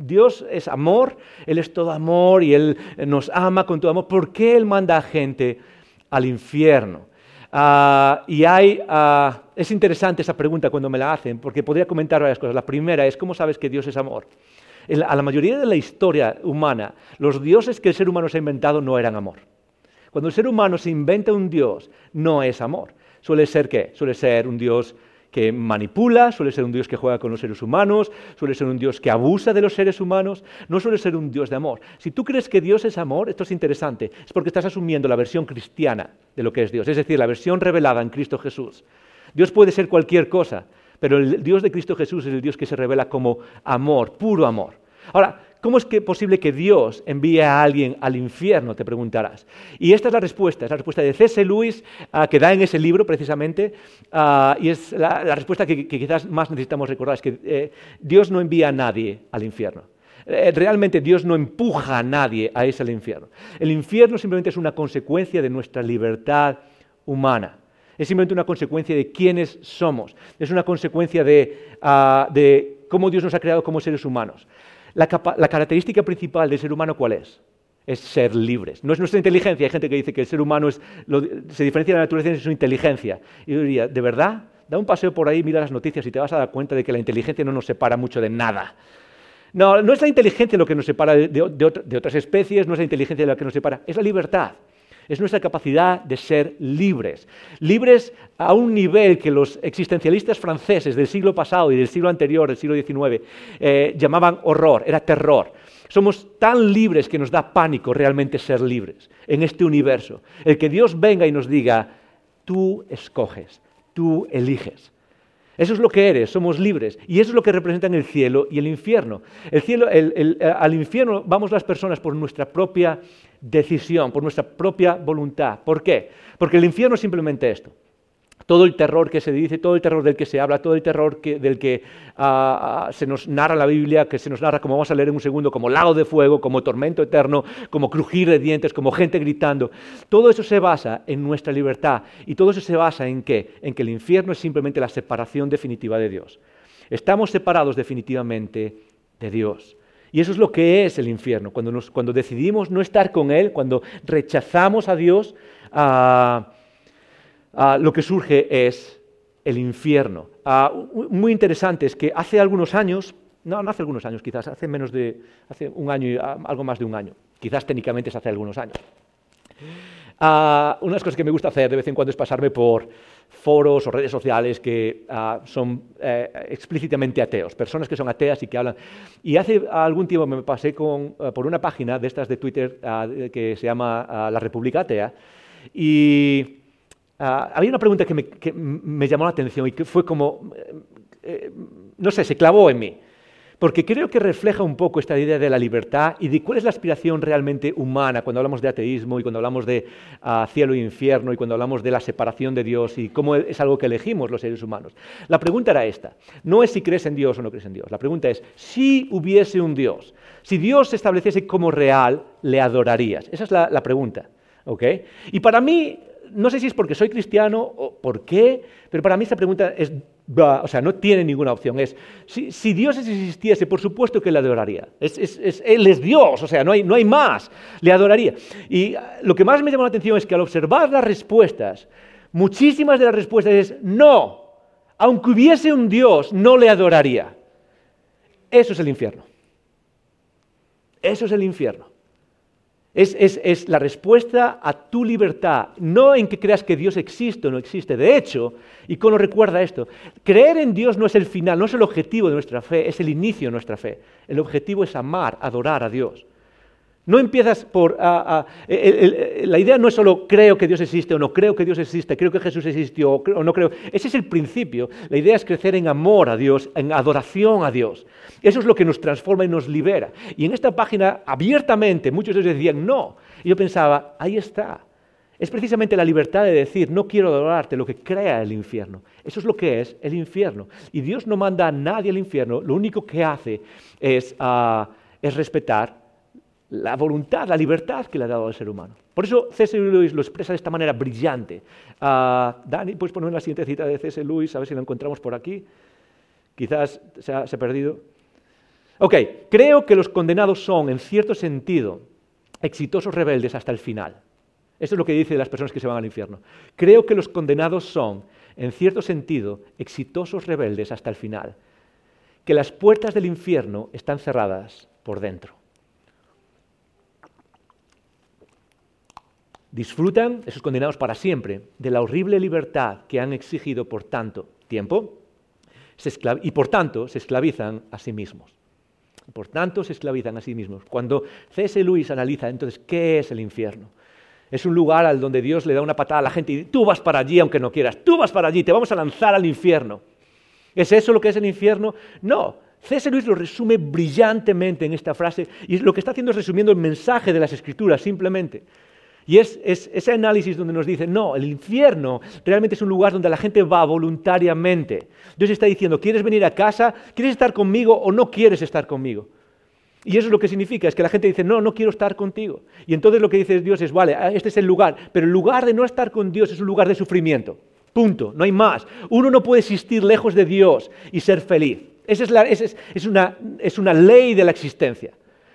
Dios es amor, Él es todo amor y Él nos ama con todo amor, ¿por qué Él manda a gente al infierno? Ah, y hay, ah, es interesante esa pregunta cuando me la hacen, porque podría comentar varias cosas. La primera es, ¿cómo sabes que Dios es amor? a la mayoría de la historia humana, los dioses que el ser humano se ha inventado no eran amor. Cuando el ser humano se inventa un dios, no es amor suele ser qué? Suele ser un Dios que manipula, suele ser un Dios que juega con los seres humanos, suele ser un Dios que abusa de los seres humanos, no suele ser un Dios de amor. Si tú crees que Dios es amor, esto es interesante, es porque estás asumiendo la versión cristiana de lo que es Dios, es decir, la versión revelada en Cristo Jesús. Dios puede ser cualquier cosa, pero el Dios de Cristo Jesús es el Dios que se revela como amor, puro amor. Ahora, ¿Cómo es posible que Dios envíe a alguien al infierno? Te preguntarás. Y esta es la respuesta, es la respuesta de C.S. Lewis, ah, que da en ese libro precisamente, ah, y es la, respuesta que, quizás más necesitamos recordar, es que eh, Dios no envía a nadie al infierno. Eh, realmente Dios no empuja a nadie a ese al infierno. El infierno simplemente es una consecuencia de nuestra libertad humana. Es simplemente una consecuencia de quiénes somos. Es una consecuencia de, ah, de cómo Dios nos ha creado como seres humanos. La, característica principal del ser humano, ¿cuál es? Es ser libres. No es nuestra inteligencia. Hay gente que dice que el ser humano se diferencia de la naturaleza en su inteligencia. Y yo diría, ¿de verdad? Da un paseo por ahí, mira las noticias y te vas a dar cuenta de que la inteligencia no nos separa mucho de nada. No, no es la inteligencia lo que nos separa de otras especies, no es la inteligencia lo que nos separa, es la libertad es nuestra capacidad de ser libres. Libres a un nivel que los existencialistas franceses del siglo pasado y del siglo anterior, del siglo XIX, eh, llamaban horror, era terror. Somos tan libres que nos da pánico realmente ser libres en este universo. El que Dios venga y nos diga, tú escoges, tú eliges. Eso es lo que eres, somos libres. Y eso es lo que representan el cielo y el infierno. El cielo, al infierno vamos las personas por nuestra propia decisión, por nuestra propia voluntad. ¿Por qué? Porque el infierno es simplemente esto. Todo el terror que se dice, todo el terror del que se habla, todo el terror del que ah, ah, se nos narra la Biblia, que se nos narra, como vamos a leer en un segundo, como lago de fuego, como tormento eterno, como crujir de dientes, como gente gritando. Todo eso se basa en nuestra libertad. ¿Y todo eso se basa en qué? En que el infierno es simplemente la separación definitiva de Dios. Estamos separados definitivamente de Dios. Y eso es lo que es el infierno, cuando, decidimos no estar con Él, cuando rechazamos a Dios, ah, ah, lo que surge es el infierno. Ah, muy interesante es que hace algunos años, no, no hace algunos años quizás, hace menos de, hace un año y algo más de un año, quizás técnicamente es hace algunos años. una de las cosas que me gusta hacer de vez en cuando es pasarme por foros o redes sociales que ah, son eh, explícitamente ateos, personas que son ateas y que hablan. Y hace algún tiempo me pasé eh, por una página de estas de Twitter ah, que se llama ah, La República Atea y había una pregunta que me, llamó la atención y que fue como, eh, no sé, se clavó en mí porque creo que refleja un poco esta idea de la libertad y de cuál es la aspiración realmente humana cuando hablamos de ateísmo y cuando hablamos de ah, cielo e infierno y cuando hablamos de la separación de Dios y cómo es algo que elegimos los seres humanos. La pregunta era esta, no es si crees en Dios o no crees en Dios, la pregunta es si hubiese un Dios, si Dios se estableciese como real, ¿le adorarías? Esa es la, pregunta. ¿okay? Y para mí no sé si es porque soy cristiano o por qué, pero para mí esta pregunta es, o sea, no tiene ninguna opción. Es, si, Dios existiese, por supuesto que le adoraría. él es Dios, o sea, no hay, no hay más. Le adoraría. Y ah, lo que más me llamó la atención es que al observar las respuestas, muchísimas de las respuestas es no. Aunque hubiese un Dios, no le adoraría. Eso es el infierno. Eso es el infierno. Es, la respuesta a tu libertad, no en que creas que Dios existe o no existe. De hecho, y Icono recuerda esto, creer en Dios no es el final, no es el objetivo de nuestra fe, es el inicio de nuestra fe. El objetivo es amar, adorar a Dios. No empiezas por... la idea no es solo creo que Dios existe o no creo que Dios existe, creo que Jesús existió o, no creo. Ese es el principio. La idea es crecer en amor a Dios, en adoración a Dios. Eso es lo que nos transforma y nos libera. Y en esta página, abiertamente, muchos de ellos decían no. Y yo pensaba, ahí está. Es precisamente la libertad de decir, no quiero adorarte, lo que crea el infierno. Eso es lo que es el infierno. Y Dios no manda a nadie al infierno, lo único que hace es, ah, es respetar la voluntad, la libertad que le ha dado al ser humano. Por eso C.S. Lewis lo expresa de esta manera brillante. Uh, Dani, ¿puedes poner la siguiente cita de C.S. Lewis? A ver si la encontramos por aquí. Quizás se ha, se ha perdido. Ok, creo que los condenados son, en cierto sentido, exitosos rebeldes hasta el final. Eso es lo que dice de las personas que se van al infierno. Creo que los condenados son, en cierto sentido, exitosos rebeldes hasta el final. Que las puertas del infierno están cerradas por dentro. Disfrutan, esos condenados para siempre, de la horrible libertad que han exigido por tanto tiempo y por tanto se esclavizan a sí mismos. Por tanto se esclavizan a sí mismos. Cuando C.S. Lewis analiza entonces qué es el infierno, es un lugar al donde Dios le da una patada a la gente y dice, tú vas para allí aunque no quieras, tú vas para allí, te vamos a lanzar al infierno. ¿Es eso lo que es el infierno? No. C.S. Lewis lo resume brillantemente en esta frase y lo que está haciendo es resumiendo el mensaje de las Escrituras simplemente. Y es, ese análisis donde nos dice, no, el infierno realmente es un lugar donde la gente va voluntariamente. Dios está diciendo, ¿quieres venir a casa? ¿Quieres estar conmigo o no quieres estar conmigo? Y eso es lo que significa, es que la gente dice, no, no quiero estar contigo. Y entonces lo que dice Dios es, vale, ah, este es el lugar, pero el lugar de no estar con Dios es un lugar de sufrimiento. Punto, no hay más. Uno no puede existir lejos de Dios y ser feliz. Esa es, una, es una ley de la existencia.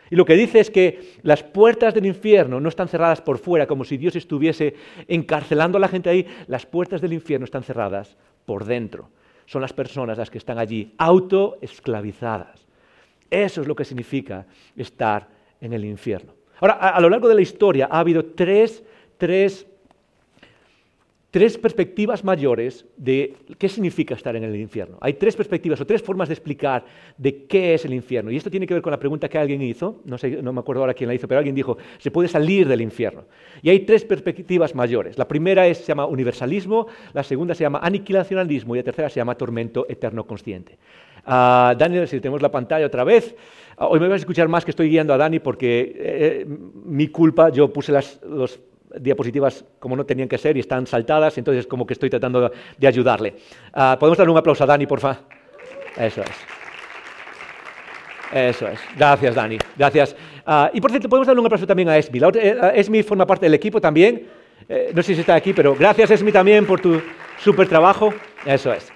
Y lo que dice es que las puertas del infierno no están cerradas por fuera, como si Dios estuviese encarcelando a la gente ahí. Las puertas del infierno están cerradas por dentro. Son las personas las que están allí, autoesclavizadas. Eso es lo que significa estar en el infierno. Ahora, a, lo largo de la historia ha habido tres, tres tres perspectivas mayores de qué significa estar en el infierno. Hay tres perspectivas o tres formas de explicar de qué es el infierno. Y esto tiene que ver con la pregunta que alguien hizo, no, sé, no me acuerdo ahora quién la hizo, pero alguien dijo, se puede salir del infierno. Y hay tres perspectivas mayores. La primera es, se llama universalismo, la segunda se llama aniquilacionalismo y la tercera se llama tormento eterno consciente. Uh, Daniel, si tenemos la pantalla otra vez. Ah, hoy me vas a escuchar más que estoy guiando a Dani porque eh, mi culpa, yo puse las, los diapositivas como no tenían que ser y están saltadas, entonces como que estoy tratando de ayudarle. Ah, ¿Podemos darle un aplauso a Dani, por favor? Eso es. Eso es. Gracias, Dani. Gracias. Ah, y por cierto, podemos darle un aplauso también a Esmi. Eh, Esmi forma parte del equipo también. Eh, no sé si está aquí, pero gracias, Esmi, también por tu súper trabajo. Eso es.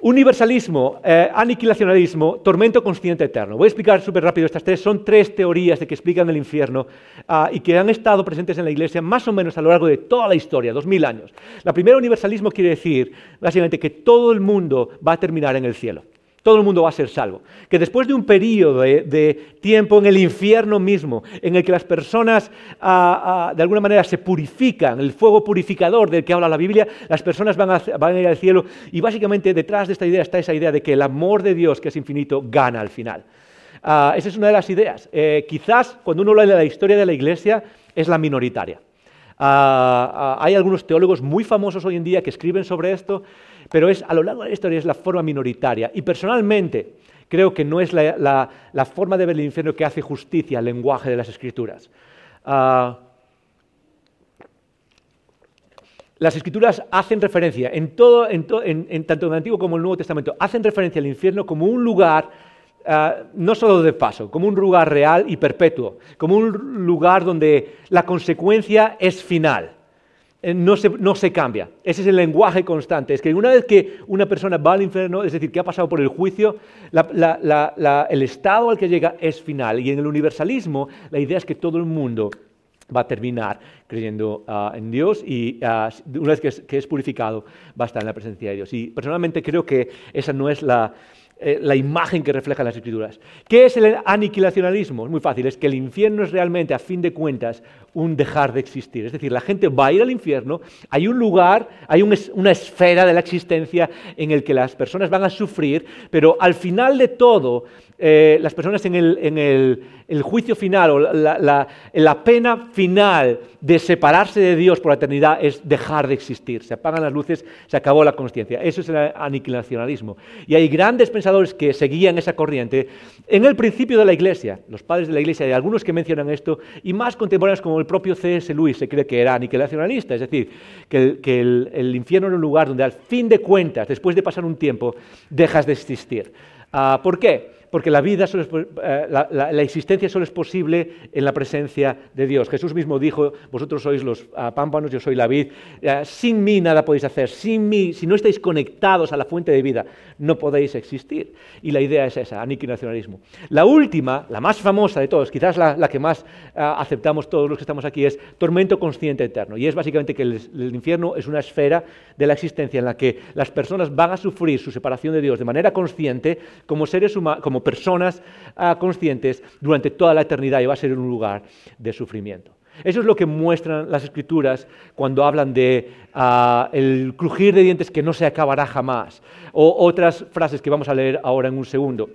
Universalismo, eh, aniquilacionalismo, tormento consciente eterno. Voy a explicar súper rápido estas tres. Son tres teorías de que explican el infierno ah, y que han estado presentes en la Iglesia más o menos a lo largo de toda la historia, dos mil años. La primera, universalismo, quiere decir básicamente que todo el mundo va a terminar en el cielo todo el mundo va a ser salvo. Que después de un periodo de, tiempo en el infierno mismo, en el que las personas ah, ah, de alguna manera se purifican, el fuego purificador del que habla la Biblia, las personas van a, ir al cielo y básicamente detrás de esta idea está esa idea de que el amor de Dios, que es infinito, gana al final. Ah, esa es una de las ideas. Eh, quizás cuando uno lee la historia de la Iglesia es la minoritaria. hay algunos teólogos muy famosos hoy en día que escriben sobre esto pero es, a lo largo de la historia es la forma minoritaria. Y personalmente creo que no es la, forma de ver el infierno que hace justicia al lenguaje de las escrituras. Ah, las escrituras hacen referencia, en, todo, en, tanto en el Antiguo como en el Nuevo Testamento, hacen referencia al infierno como un lugar ah, no solo de paso, como un lugar real y perpetuo, como un lugar donde la consecuencia es final. Eh, no se, cambia. Ese es el lenguaje constante. Es que una vez que una persona va al infierno, es decir, que ha pasado por el juicio, el estado al que llega es final. Y en el universalismo, la idea es que todo el mundo va a terminar creyendo ah, en Dios y ah, una vez que es, purificado va a estar en la presencia de Dios. Y personalmente creo que esa no es la, eh, la imagen que reflejan las escrituras. ¿Qué es el aniquilacionalismo? Es muy fácil, es que el infierno es realmente, a fin de cuentas, un dejar de existir. Es decir, la gente va a ir al infierno, hay un lugar, hay una esfera de la existencia en el que las personas van a sufrir, pero al final de todo, eh, las personas en el, juicio final o la, pena final de separarse de Dios por la eternidad es dejar de existir. Se apagan las luces, se acabó la consciencia. Eso es el aniquilacionalismo. Y hay grandes pensadores que seguían esa corriente en el principio de la Iglesia, los padres de la Iglesia, hay algunos que mencionan esto, y más contemporáneos como el propio C.S. Lewis se cree que era aniquilacionalista, es decir, que, el, infierno era un lugar donde al fin de cuentas, después de pasar un tiempo, dejas de existir. Ah, ¿Por qué? Porque la vida, eh, la, existencia solo es posible en la presencia de Dios. Jesús mismo dijo, vosotros sois los ah, pámpanos, yo soy la vid, eh, sin mí nada podéis hacer, sin mí, si no estáis conectados a la fuente de vida, no podéis existir. Y la idea es esa, aniquilacionalismo. La última, la más famosa de todos, quizás la, que más ah, aceptamos todos los que estamos aquí, es tormento consciente eterno. Y es básicamente que el, el infierno es una esfera de la existencia en la que las personas van a sufrir su separación de Dios de manera consciente como seres humanos, como personas ah, conscientes durante toda la eternidad y va a ser un lugar de sufrimiento. Eso es lo que muestran las escrituras cuando hablan de ah, el crujir de dientes que no se acabará jamás, o otras frases que vamos a leer ahora en un segundo.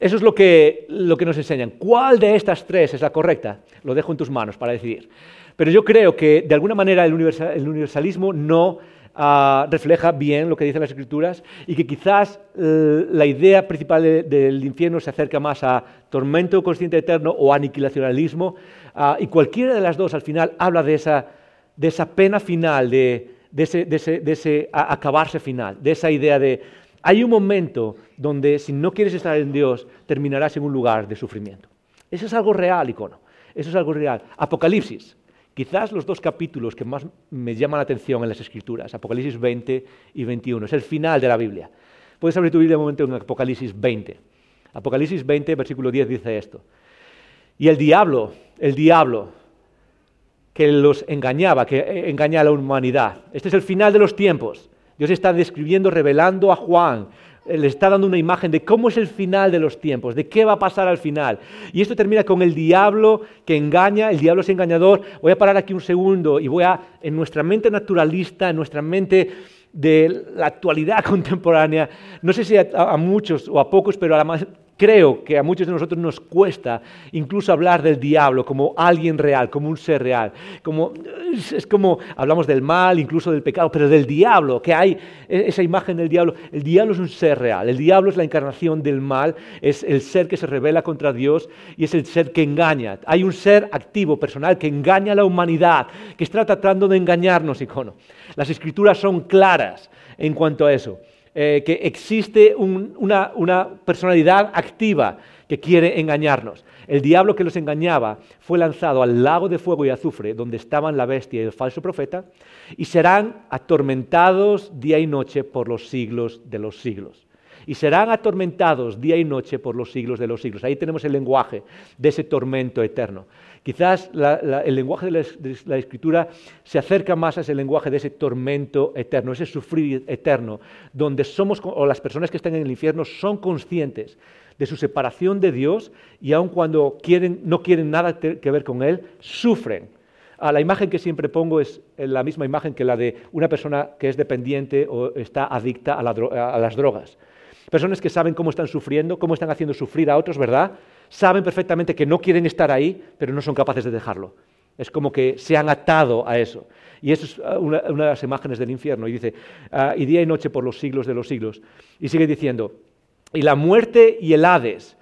Eso es lo que, lo que nos enseñan. ¿Cuál de estas tres es la correcta? Lo dejo en tus manos para decidir. Pero yo creo que de alguna manera el universalismo no Ah, refleja bien lo que dicen las escrituras y que quizás eh, la idea principal del infierno se acerca más a tormento consciente eterno o aniquilacionalismo ah, y cualquiera de las dos al final habla de esa, de esa pena final, de, ese, de ese acabarse final, de esa idea de hay un momento donde si no quieres estar en Dios terminarás en un lugar de sufrimiento. Eso es algo real, icono. Eso es algo real. Apocalipsis. Quizás los dos capítulos que más me llaman la atención en las Escrituras, Apocalipsis 20 y 21, es el final de la Biblia. Puedes abrir tu Biblia un momento en Apocalipsis 20. Apocalipsis 20, versículo 10 dice esto. Y el diablo, el diablo, que los engañaba, que engaña a la humanidad. Este es el final de los tiempos. Dios está describiendo, revelando a Juan le está dando una imagen de cómo es el final de los tiempos, de qué va a pasar al final. Y esto termina con el diablo que engaña, el diablo es engañador. Voy a parar aquí un segundo y voy a, en nuestra mente naturalista, en nuestra mente de la actualidad contemporánea, no sé si a, a muchos o a pocos, pero a la, Creo que a muchos de nosotros nos cuesta incluso hablar del diablo como alguien real, como un ser real. Como, es como hablamos del mal, incluso del pecado, pero del diablo, que hay e, esa imagen del diablo. El diablo es un ser real, el diablo es la encarnación del mal, es el ser que se revela contra Dios y es el ser que engaña. Hay un ser activo, personal, que engaña a la humanidad, que está tratando de engañarnos, icono. Las escrituras son claras en cuanto a eso. Eh, que existe una, personalidad activa que quiere engañarnos. El diablo que los engañaba fue lanzado al lago de fuego y azufre, donde estaban la bestia y el falso profeta, y serán atormentados día y noche por los siglos de los siglos. Y serán atormentados día y noche por los siglos de los siglos. Ahí tenemos el lenguaje de ese tormento eterno. Quizás el lenguaje de la, escritura se acerca más a ese lenguaje de ese tormento eterno, ese sufrir eterno, donde somos, o las personas que están en el infierno son conscientes de su separación de Dios y aun cuando no quieren nada que ver con Él, sufren. Ah, la imagen que siempre pongo es la misma imagen que la de una persona que es dependiente o está adicta a las drogas. Personas que saben cómo están sufriendo, cómo están haciendo sufrir a otros, ¿verdad? Saben perfectamente que no quieren estar ahí, pero no son capaces de dejarlo. Es como que se han atado a eso. Y eso es uh, una, de las imágenes del infierno. Y dice, ah, y día y noche por los siglos de los siglos. Y sigue diciendo, y la muerte y el Hades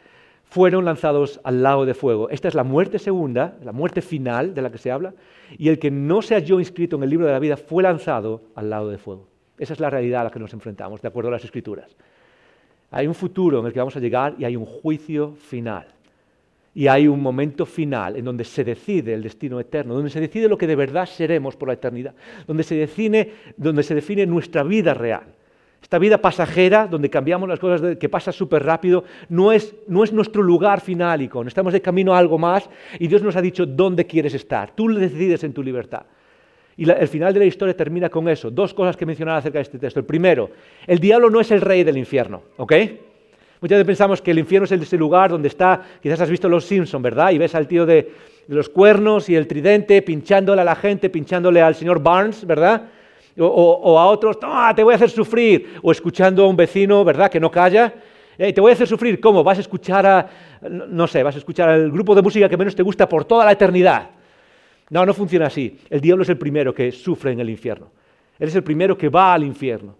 fueron lanzados al lago de fuego. Esta es la muerte segunda, la muerte final de la que se habla. Y el que no se halló inscrito en el libro de la vida fue lanzado al lago de fuego. Esa es la realidad a la que nos enfrentamos, de acuerdo a las escrituras. Hay un futuro en el que vamos a llegar y hay un juicio final y hay un momento final en donde se decide el destino eterno, donde se decide lo que de verdad seremos por la eternidad, donde se define, nuestra vida real. Esta vida pasajera, donde cambiamos las cosas, que pasa súper rápido, no es, nuestro lugar final, Icon. Estamos de camino a algo más y Dios nos ha dicho dónde quieres estar. Tú lo decides en tu libertad. Y el final de la historia termina con eso. Dos cosas que mencionar acerca de este texto. El primero, el diablo no es el rey del infierno, ¿ok? Muchas veces pensamos que el infierno es ese lugar donde está, quizás has visto Los Simpson, ¿verdad? Y ves al tío de, los cuernos y el tridente pinchándole a la gente, pinchándole al señor Barnes, ¿verdad? O, a otros, ¡Ah, te voy a hacer sufrir. O escuchando a un vecino, ¿verdad? Que no calla. Eh, te voy a hacer sufrir. ¿Cómo? Vas a escuchar a, no sé, vas a escuchar al grupo de música que menos te gusta por toda la eternidad. No, no funciona así. El diablo es el primero que sufre en el infierno. Él es el primero que va al infierno.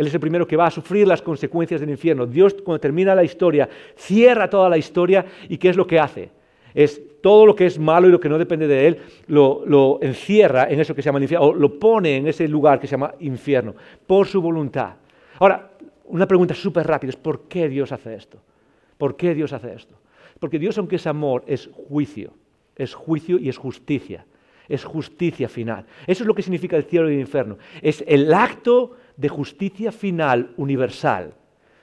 Él es el primero que va a sufrir las consecuencias del infierno. Dios, cuando termina la historia, cierra toda la historia y ¿qué es lo que hace? Es todo lo que es malo y lo que no depende de Él, lo, encierra en eso que se llama infierno, o lo pone en ese lugar que se llama infierno, por su voluntad. Ahora, una pregunta súper rápida es ¿por qué Dios hace esto? ¿Por qué Dios hace esto? Porque Dios, aunque es amor, es juicio. Es juicio y es justicia. Es justicia final. Eso es lo que significa el cielo y el infierno. Es el acto de justicia final universal.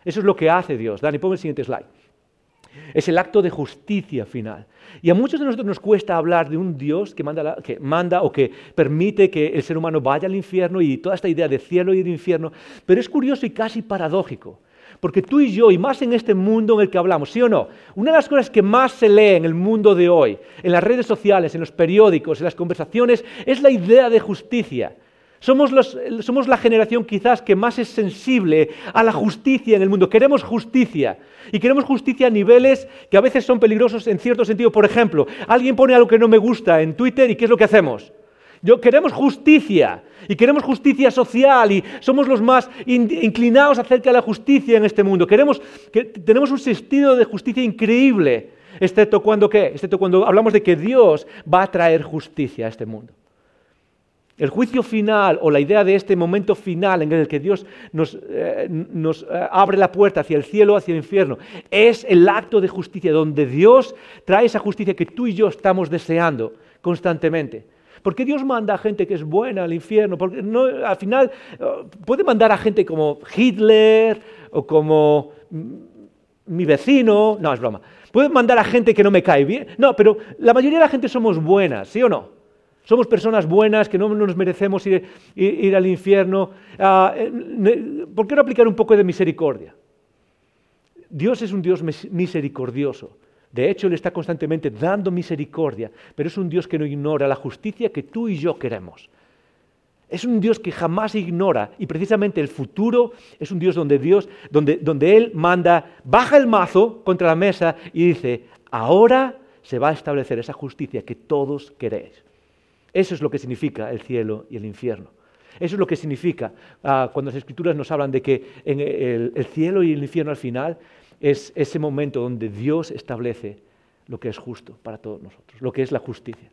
Eso es lo que hace Dios. Dani, ponme el siguiente slide. Es el acto de justicia final. Y a muchos de nosotros nos cuesta hablar de un Dios que manda, que manda, o que permite que el ser humano vaya al infierno y toda esta idea de cielo y de infierno. Pero es curioso y casi paradójico. Porque tú y yo, y más en este mundo en el que hablamos, ¿sí o no? Una de las cosas que más se lee en el mundo de hoy, en las redes sociales, en los periódicos, en las conversaciones, es la idea de justicia. Somos, la generación quizás que más es sensible a la justicia en el mundo. Queremos justicia. Y queremos justicia a niveles que a veces son peligrosos en cierto sentido. Por ejemplo, alguien pone algo que no me gusta en Twitter y ¿qué es lo que hacemos? Yo, queremos justicia y queremos justicia social y somos los más inclinados acerca de la justicia en este mundo. Queremos, que, tenemos un sentido de justicia increíble, excepto cuando ¿qué? Excepto cuando hablamos de que Dios va a traer justicia a este mundo. El juicio final o la idea de este momento final en el que Dios nos, eh, eh, abre la puerta hacia el cielo, hacia el infierno, es el acto de justicia donde Dios trae esa justicia que tú y yo estamos deseando constantemente. ¿Por qué Dios manda a gente que es buena al infierno? Porque no, al final eh, puede mandar a gente como Hitler o como mi vecino. No, es broma. Puede mandar a gente que no me cae bien. No, pero la mayoría de la gente somos buenas, ¿sí o no? Somos personas buenas que no nos merecemos ir, al infierno. Ah, eh, ¿Por qué no aplicar un poco de misericordia? Dios es un Dios misericordioso. De hecho, Él está constantemente dando misericordia, pero es un Dios que no ignora la justicia que tú y yo queremos. Es un Dios que jamás ignora y precisamente el futuro es un Dios donde Dios, donde, donde Él manda, baja el mazo contra la mesa y dice, ahora se va a establecer esa justicia que todos queréis. Eso es lo que significa el cielo y el infierno. Eso es lo que significa ah, cuando las escrituras nos hablan de que en el, cielo y el infierno al final es ese momento donde Dios establece lo que es justo para todos nosotros, lo que es la justicia.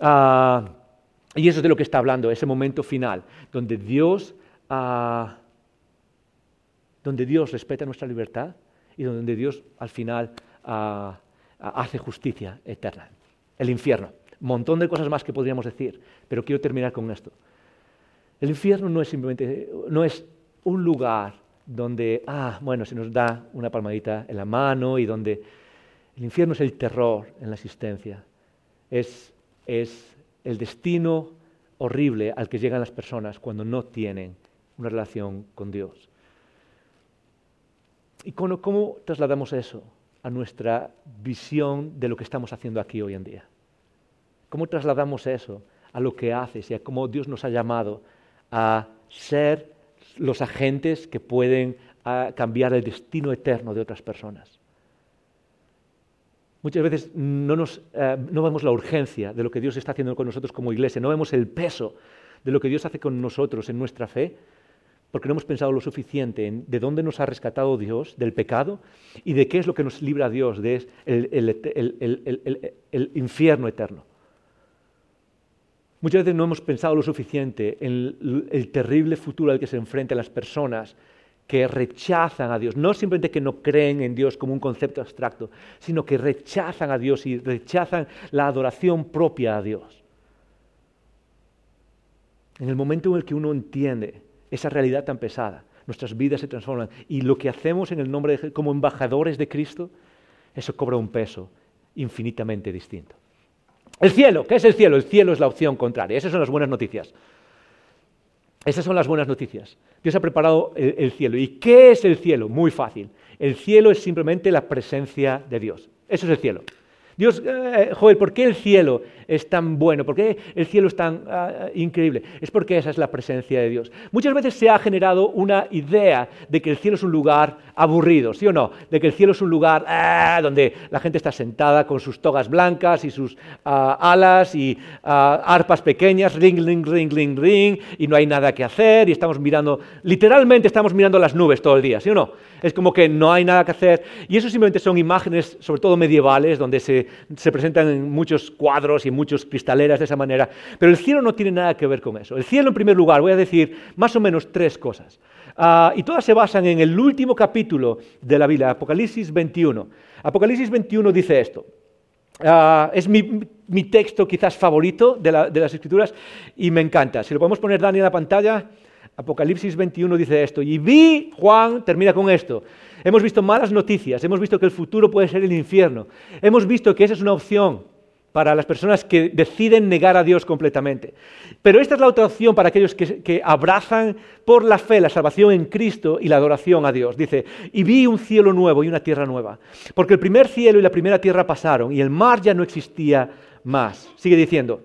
Ah, y eso es de lo que está hablando, ese momento final, donde Dios, ah, donde Dios respeta nuestra libertad y donde Dios al final hace justicia eterna. El infierno montón de cosas más que podríamos decir, pero quiero terminar con esto. El infierno no es simplemente, no es un lugar donde, ah, bueno, se nos da una palmadita en la mano y donde el infierno es el terror en la existencia, es, es el destino horrible al que llegan las personas cuando no tienen una relación con Dios. ¿Y cómo, cómo trasladamos eso a nuestra visión de lo que estamos haciendo aquí hoy en día? ¿Cómo trasladamos eso a lo que haces y a cómo Dios nos ha llamado a ser los agentes que pueden cambiar el destino eterno de otras personas? Muchas veces eh, no vemos la urgencia de lo que Dios está haciendo con nosotros como iglesia, no vemos el peso de lo que Dios hace con nosotros en nuestra fe, porque no hemos pensado lo suficiente en de dónde nos ha rescatado Dios del pecado y de qué es lo que nos libra Dios de el infierno eterno. Muchas veces no hemos pensado lo suficiente en el, terrible futuro al que se enfrentan las personas que rechazan a Dios, no simplemente que no creen en Dios como un concepto abstracto, sino que rechazan a Dios y rechazan la adoración propia a Dios. En el momento en el que uno entiende esa realidad tan pesada, nuestras vidas se transforman y lo que hacemos en el nombre de como embajadores de Cristo, eso cobra un peso infinitamente distinto. El cielo, ¿qué es el cielo? El cielo es la opción contraria. Esas son las buenas noticias. Esas son las buenas noticias. Dios ha preparado el, el, cielo. ¿Y qué es el cielo? Muy fácil. El cielo es simplemente la presencia de Dios. Eso es el cielo. Dios, eh, Joel, ¿por qué el cielo es tan bueno? ¿Por qué el cielo es tan ah, increíble? Es porque esa es la presencia de Dios. Muchas veces se ha generado una idea de que el cielo es un lugar aburrido, ¿sí o no? De que el cielo es un lugar ah, donde la gente está sentada con sus togas blancas y sus ah, alas y arpas pequeñas, ring, ring, ring, ring, ring, y no hay nada que hacer y estamos mirando, literalmente estamos mirando las nubes todo el día, ¿sí o no? Es como que no hay nada que hacer. Y eso simplemente son imágenes, sobre todo medievales, donde se, se presentan en muchos cuadros y muchos cristaleras de esa manera. Pero el cielo no tiene nada que ver con eso. El cielo, en primer lugar, voy a decir más o menos tres cosas. Uh, y todas se basan en el último capítulo de la Biblia, Apocalipsis 21. Apocalipsis 21 dice esto. Uh, es mi, texto quizás favorito de, de, las Escrituras y me encanta. Si lo podemos poner, Dani, en la pantalla. Apocalipsis 21 dice esto. Y vi, Juan termina con esto. Hemos visto malas noticias, hemos visto que el futuro puede ser el infierno. Hemos visto que esa es una opción para las personas que deciden negar a Dios completamente. Pero esta es la otra opción para aquellos que, abrazan por la fe la salvación en Cristo y la adoración a Dios. Dice, y vi un cielo nuevo y una tierra nueva, porque el primer cielo y la primera tierra pasaron y el mar ya no existía más. Sigue diciendo,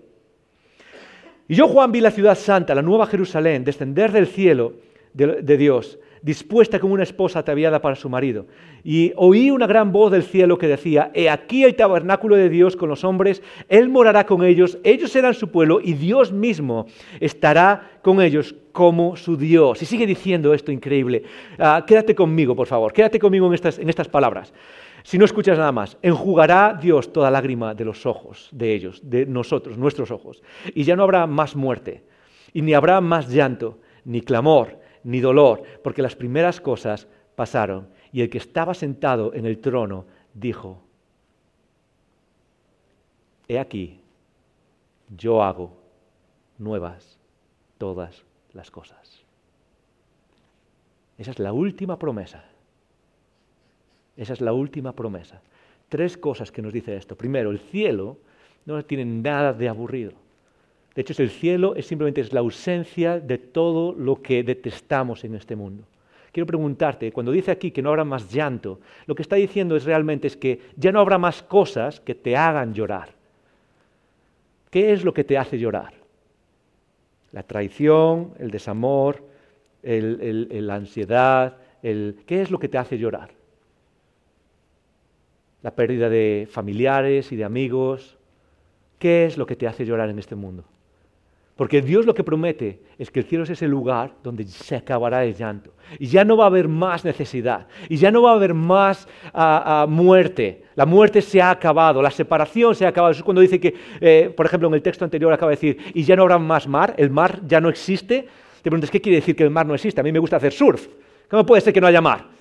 y yo Juan vi la ciudad santa, la nueva Jerusalén, descender del cielo de Dios dispuesta como una esposa ataviada para su marido. Y oí una gran voz del cielo que decía, He aquí el tabernáculo de Dios con los hombres, Él morará con ellos, ellos serán su pueblo y Dios mismo estará con ellos como su Dios. Y sigue diciendo esto increíble. Ah, quédate conmigo, por favor, quédate conmigo en estas, en estas palabras. Si no escuchas nada más, enjugará Dios toda lágrima de los ojos de ellos, de nosotros, nuestros ojos. Y ya no habrá más muerte, y ni habrá más llanto, ni clamor, ni dolor, porque las primeras cosas pasaron. Y el que estaba sentado en el trono dijo, he aquí, yo hago nuevas todas las cosas. Esa es la última promesa. Esa es la última promesa. Tres cosas que nos dice esto. Primero, el cielo no tiene nada de aburrido. De hecho, el cielo es simplemente es la ausencia de todo lo que detestamos en este mundo. Quiero preguntarte, cuando dice aquí que no habrá más llanto, lo que está diciendo es realmente es que ya no habrá más cosas que te hagan llorar. ¿Qué es lo que te hace llorar? La traición, el desamor, la ansiedad, ¿qué es lo que te hace llorar? La pérdida de familiares y de amigos. ¿Qué es lo que te hace llorar en este mundo? Porque Dios lo que promete es que el cielo es ese lugar donde se acabará el llanto. Y ya no va a haber más necesidad. Y ya no va a haber más ah, ah, muerte. La muerte se ha acabado. La separación se ha acabado. Eso es cuando dice que, eh, por ejemplo, en el texto anterior acaba de decir, y ya no habrá más mar. El mar ya no existe. Te preguntas, ¿qué quiere decir que el mar no existe? A mí me gusta hacer surf. ¿Cómo puede ser que no haya mar?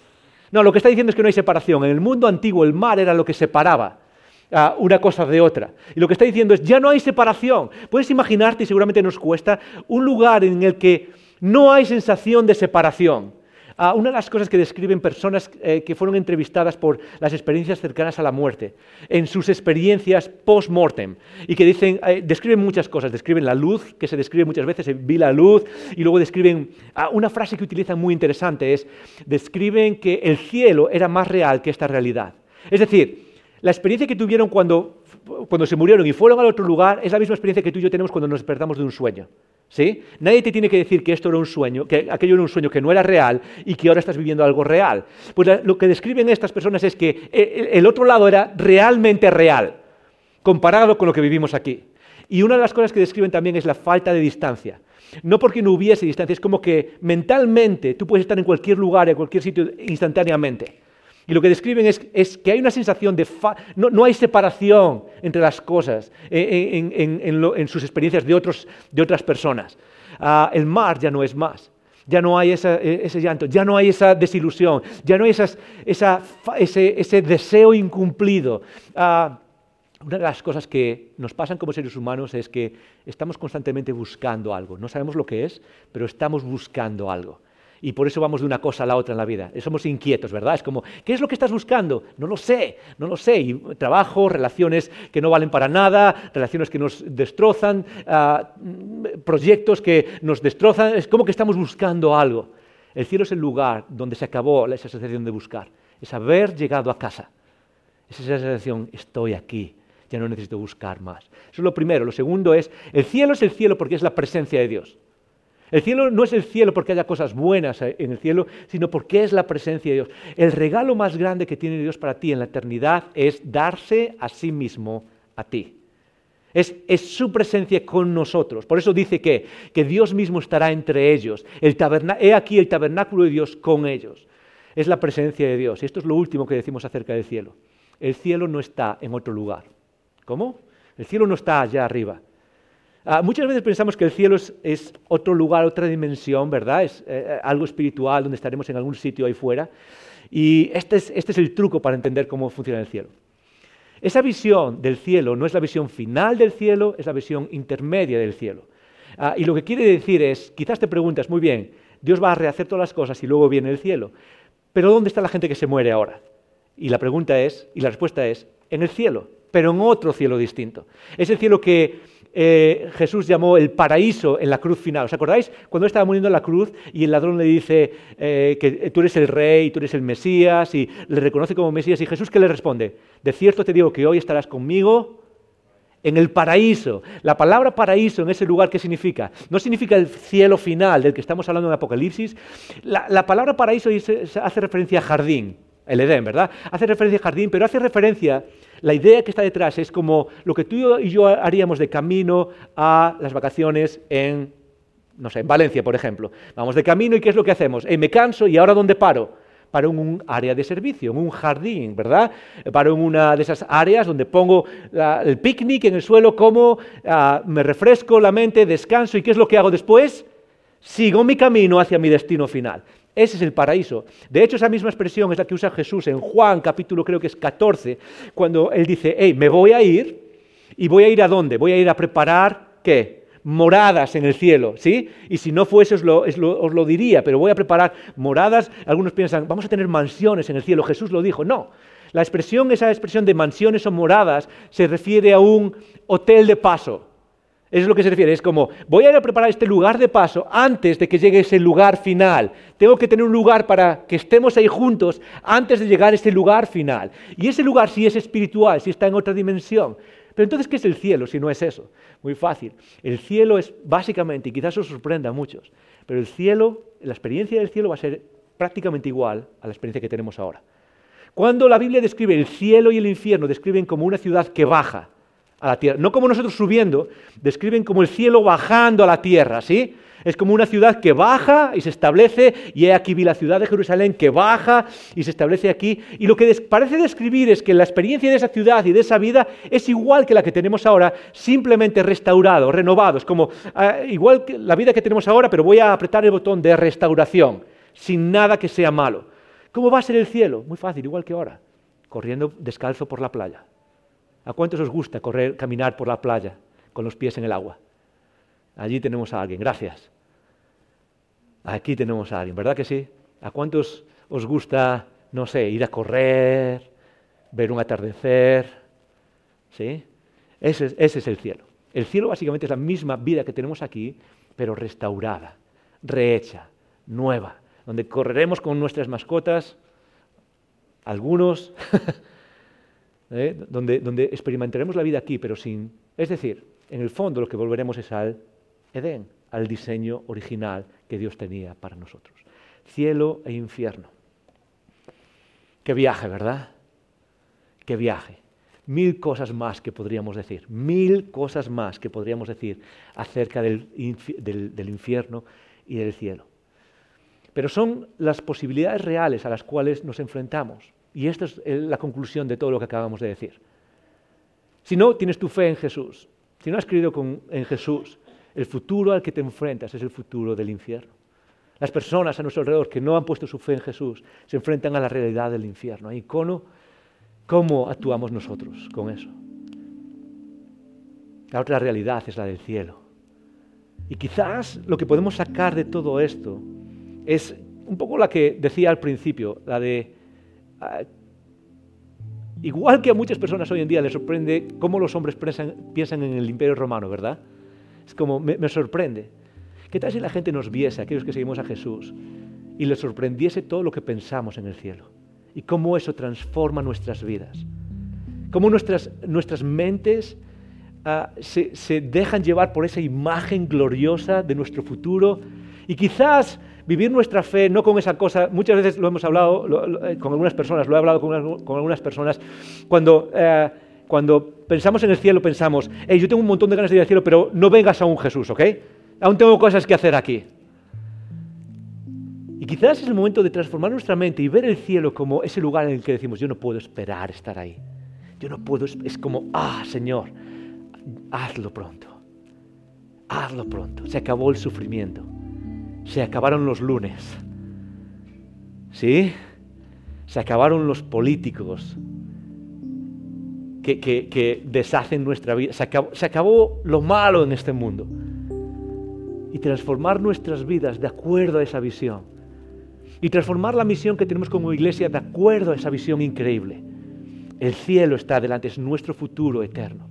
No, lo que está diciendo es que no hay separación. En el mundo antiguo el mar era lo que separaba una cosa de otra. Y lo que está diciendo es, ya no hay separación. Puedes imaginarte, y seguramente nos cuesta, un lugar en el que no hay sensación de separación. Una de las cosas que describen personas eh, que fueron entrevistadas por las experiencias cercanas a la muerte, en sus experiencias post-mortem, y que dicen, eh, describen muchas cosas, describen la luz, que se describe muchas veces, vi la luz, y luego describen, una frase que utilizan muy interesante es, describen que el cielo era más real que esta realidad. Es decir, la experiencia que tuvieron cuando, cuando se murieron y fueron al otro lugar es la misma experiencia que tú y yo tenemos cuando nos despertamos de un sueño. ¿Sí? Nadie te tiene que decir que esto era un sueño, que aquello era un sueño que no era real y que ahora estás viviendo algo real. Pues lo que describen estas personas es que eh, el otro lado era realmente real, comparado con lo que vivimos aquí. Y una de las cosas que describen también es la falta de distancia. No porque no hubiese distancia, es como que mentalmente tú puedes estar en cualquier lugar, en cualquier sitio instantáneamente. Y lo que describen es, que hay una sensación de... no, hay separación entre las cosas en, sus experiencias de, otras personas. Ah, el mar ya no es más. Ya no hay e, ese llanto, ya no hay esa desilusión, ya no hay ese, deseo incumplido. Ah, una de las cosas que nos pasan como seres humanos es que estamos constantemente buscando algo. No sabemos lo que es, pero estamos buscando algo. Y por eso vamos de una cosa a la otra en la vida. Somos inquietos, ¿verdad? Es como, ¿qué es lo que estás buscando? No lo sé, no lo sé. Y trabajo, relaciones que no valen para nada, relaciones que nos destrozan, ah, proyectos que nos destrozan. Es como que estamos buscando algo. El cielo es el lugar donde se acabó esa sensación de buscar. Es haber llegado a casa. Es esa sensación, estoy aquí, ya no necesito buscar más. Eso es lo primero. Lo segundo es, el cielo es el cielo porque es la presencia de Dios. El cielo no es el cielo porque haya cosas buenas en el cielo, sino porque es la presencia de Dios. El regalo más grande que tiene Dios para ti en la eternidad es darse a sí mismo a ti. Es, su presencia con nosotros. Por eso dice que, que Dios mismo estará entre ellos. El he aquí el tabernáculo de Dios con ellos. Es la presencia de Dios. Y esto es lo último que decimos acerca del cielo. El cielo no está en otro lugar. ¿Cómo? El cielo no está allá arriba. Ah, muchas veces pensamos que el cielo es, otro lugar, otra dimensión, ¿verdad? Es eh, eh, algo espiritual donde estaremos en algún sitio ahí fuera. Y este es, este es el truco para entender cómo funciona el cielo. Esa visión del cielo no es la visión final del cielo, es la visión intermedia del cielo. Ah, y lo que quiere decir es, quizás te preguntas, muy bien, Dios va a rehacer todas las cosas y luego viene el cielo, pero ¿dónde está la gente que se muere ahora? Y la pregunta es, y la respuesta es, en el cielo, pero en otro cielo distinto. Es el cielo que eh, Jesús llamó el paraíso en la cruz final. ¿Os acordáis? Cuando estaba muriendo en la cruz y el ladrón le dice eh, que tú eres el rey, tú eres el Mesías y le reconoce como Mesías. ¿Y Jesús qué le responde? De cierto te digo que hoy estarás conmigo en el paraíso. La palabra paraíso en ese lugar, ¿qué significa? No significa el cielo final del que estamos hablando en Apocalipsis. La, la palabra paraíso hace referencia a jardín, el Edén, ¿verdad? Hace referencia a jardín, pero hace referencia la idea que está detrás es como lo que tú y yo haríamos de camino a las vacaciones en, no sé, en Valencia, por ejemplo. Vamos de camino y ¿qué es lo que hacemos? Eh, me canso y ahora ¿dónde paro? Paro en un área de servicio, en un jardín, ¿verdad? Paro en una de esas áreas donde pongo el picnic en el suelo, como, ah, me refresco la mente, descanso y ¿qué es lo que hago después? Sigo mi camino hacia mi destino final. Ese es el paraíso. De hecho, esa misma expresión es la que usa Jesús en Juan, capítulo creo que es 14, cuando él dice, hey, me voy a ir, y voy a ir a dónde? Voy a ir a preparar, ¿qué? Moradas en el cielo, ¿sí? Y si no fuese, os lo, os lo diría, pero voy a preparar moradas. Algunos piensan, vamos a tener mansiones en el cielo. Jesús lo dijo, no. La expresión, esa expresión de mansiones o moradas, se refiere a un hotel de paso. Eso es lo que se refiere. Es como, voy a ir a preparar este lugar de paso antes de que llegue ese lugar final. Tengo que tener un lugar para que estemos ahí juntos antes de llegar a ese lugar final. Y ese lugar sí es espiritual, sí está en otra dimensión. Pero entonces, ¿qué es el cielo si no es eso? Muy fácil. El cielo es básicamente, y quizás os sorprenda a muchos, pero el cielo, la experiencia del cielo va a ser prácticamente igual a la experiencia que tenemos ahora. Cuando la Biblia describe el cielo y el infierno, describen como una ciudad que baja a la tierra. No como nosotros subiendo, describen como el cielo bajando a la tierra, ¿sí? Es como una ciudad que baja y se establece, y aquí vi la ciudad de Jerusalén que baja y se establece aquí. Y lo que parece describir es que la experiencia de esa ciudad y de esa vida es igual que la que tenemos ahora, simplemente restaurado, renovado. Es como ah, igual que la vida que tenemos ahora, pero voy a apretar el botón de restauración, sin nada que sea malo. ¿Cómo va a ser el cielo? Muy fácil, igual que ahora, corriendo descalzo por la playa. ¿A cuántos os gusta correr, caminar por la playa con los pies en el agua? Allí tenemos a alguien, gracias. Aquí tenemos a alguien, ¿verdad que sí? ¿A cuántos os gusta, no sé, ir a correr, ver un atardecer? ¿Sí? Ese, ese es el cielo. El cielo básicamente es la misma vida que tenemos aquí, pero restaurada, rehecha, nueva, donde correremos con nuestras mascotas, algunos ¿eh? donde, experimentaremos la vida aquí, pero sin... Es decir, en el fondo lo que volveremos es al Edén, al diseño original que Dios tenía para nosotros. Cielo e infierno. Qué viaje, ¿verdad? Qué viaje. Mil cosas más que podríamos decir, mil cosas más que podríamos decir acerca del, del infierno y del cielo. Pero son las posibilidades reales a las cuales nos enfrentamos. Y esta es la conclusión de todo lo que acabamos de decir. Si no tienes tu fe en Jesús, si no has creído en Jesús, el futuro al que te enfrentas es el futuro del infierno. Las personas a nuestro alrededor que no han puesto su fe en Jesús se enfrentan a la realidad del infierno. ¿Y cómo, cómo actuamos nosotros con eso? La otra realidad es la del cielo. Y quizás lo que podemos sacar de todo esto es un poco la que decía al principio, la de... Ah, igual que a muchas personas hoy en día les sorprende cómo los hombres piensan, en el imperio romano, ¿verdad? Es como, me, sorprende. ¿Qué tal si la gente nos viese, aquellos que seguimos a Jesús, y les sorprendiese todo lo que pensamos en el cielo? Y cómo eso transforma nuestras vidas. Cómo nuestras, mentes ah, se dejan llevar por esa imagen gloriosa de nuestro futuro. Y quizás vivir nuestra fe no con esa cosa, muchas veces lo hemos hablado eh, con algunas personas, lo he hablado con, algunas personas, cuando, eh, cuando pensamos en el cielo pensamos, hey, yo tengo un montón de ganas de ir al cielo, pero no vengas a un Jesús, ¿ok? Aún tengo cosas que hacer aquí. Y quizás es el momento de transformar nuestra mente y ver el cielo como ese lugar en el que decimos, yo no puedo esperar estar ahí. Yo no puedo, es como, ah, Señor, hazlo pronto. Hazlo pronto. Se acabó el sufrimiento. Se acabaron los lunes. ¿Sí? Se acabaron los políticos que, deshacen nuestra vida. Se acabó, se acabó lo malo en este mundo y transformar nuestras vidas de acuerdo a esa visión. Y transformar la misión que tenemos como iglesia de acuerdo a esa visión increíble. El cielo está delante, es nuestro futuro eterno.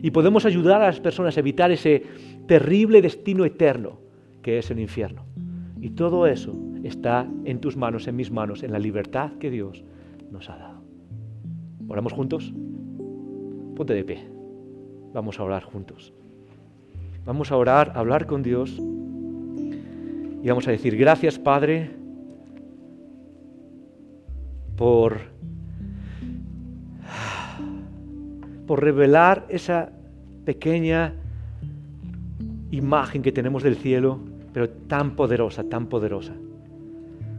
Y podemos ayudar a las personas a evitar ese terrible destino eterno que es el infierno. Y todo eso está en tus manos, en mis manos, en la libertad que Dios nos ha dado. ¿Oramos juntos? Ponte de pie. Vamos a orar juntos. Vamos a orar, a hablar con Dios y vamos a decir, gracias Padre por, por revelar esa pequeña imagen que tenemos del cielo, pero tan poderosa, tan poderosa.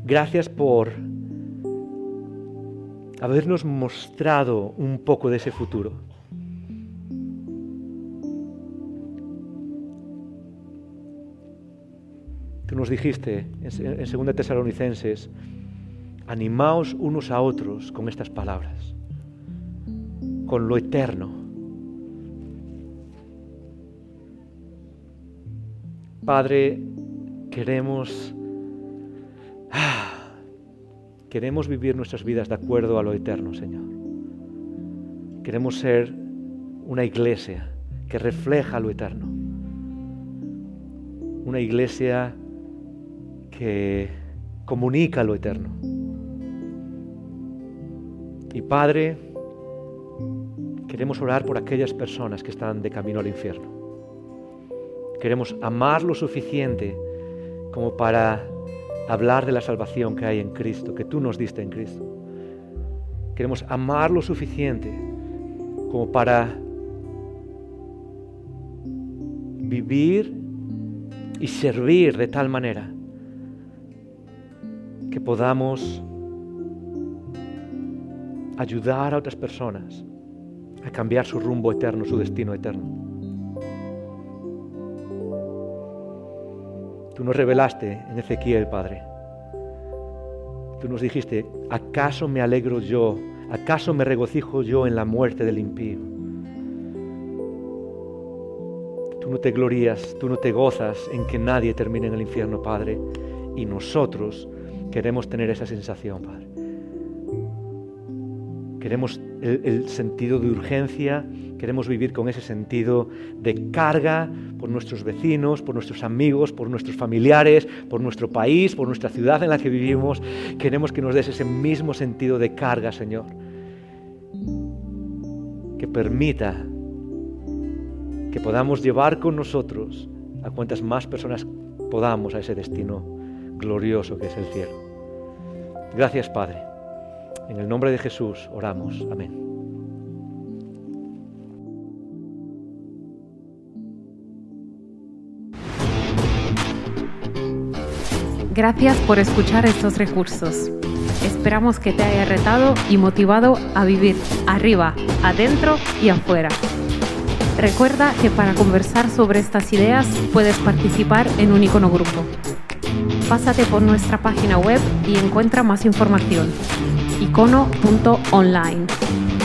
Gracias por habernos mostrado un poco de ese futuro. Tú nos dijiste en 2 Tesalonicenses, animaos unos a otros con estas palabras, con lo eterno. Padre, queremos queremos vivir nuestras vidas de acuerdo a lo eterno, Señor. Queremos ser una iglesia que refleja lo eterno. Una iglesia que comunica lo eterno. Y Padre, queremos orar por aquellas personas que están de camino al infierno. Queremos amar lo suficiente como para hablar de la salvación que hay en Cristo, que tú nos diste en Cristo. Queremos amar lo suficiente como para vivir y servir de tal manera que podamos ayudar a otras personas a cambiar su rumbo eterno, su destino eterno. Tú nos revelaste en Ezequiel, Padre. Tú nos dijiste, ¿acaso me alegro yo? ¿Acaso me regocijo yo en la muerte del impío? Tú no te glorías, tú no te gozas en que nadie termine en el infierno, Padre. Y nosotros Queremos tener esa sensación, Padre. Queremos el, sentido de urgencia, queremos vivir con ese sentido de carga por nuestros vecinos, por nuestros amigos, por nuestros familiares, por nuestro país, por nuestra ciudad en la que vivimos. Queremos que nos des ese mismo sentido de carga, Señor. Que permita que podamos llevar con nosotros a cuantas más personas podamos a ese destino glorioso que es el cielo. Gracias Padre. En el nombre de Jesús oramos. Amén. Gracias por escuchar estos recursos. Esperamos que te haya retado y motivado a vivir arriba, adentro y afuera. Recuerda que para conversar sobre estas ideas puedes participar en un icono grupo. Pásate por nuestra página web y encuentra más información. icono.online.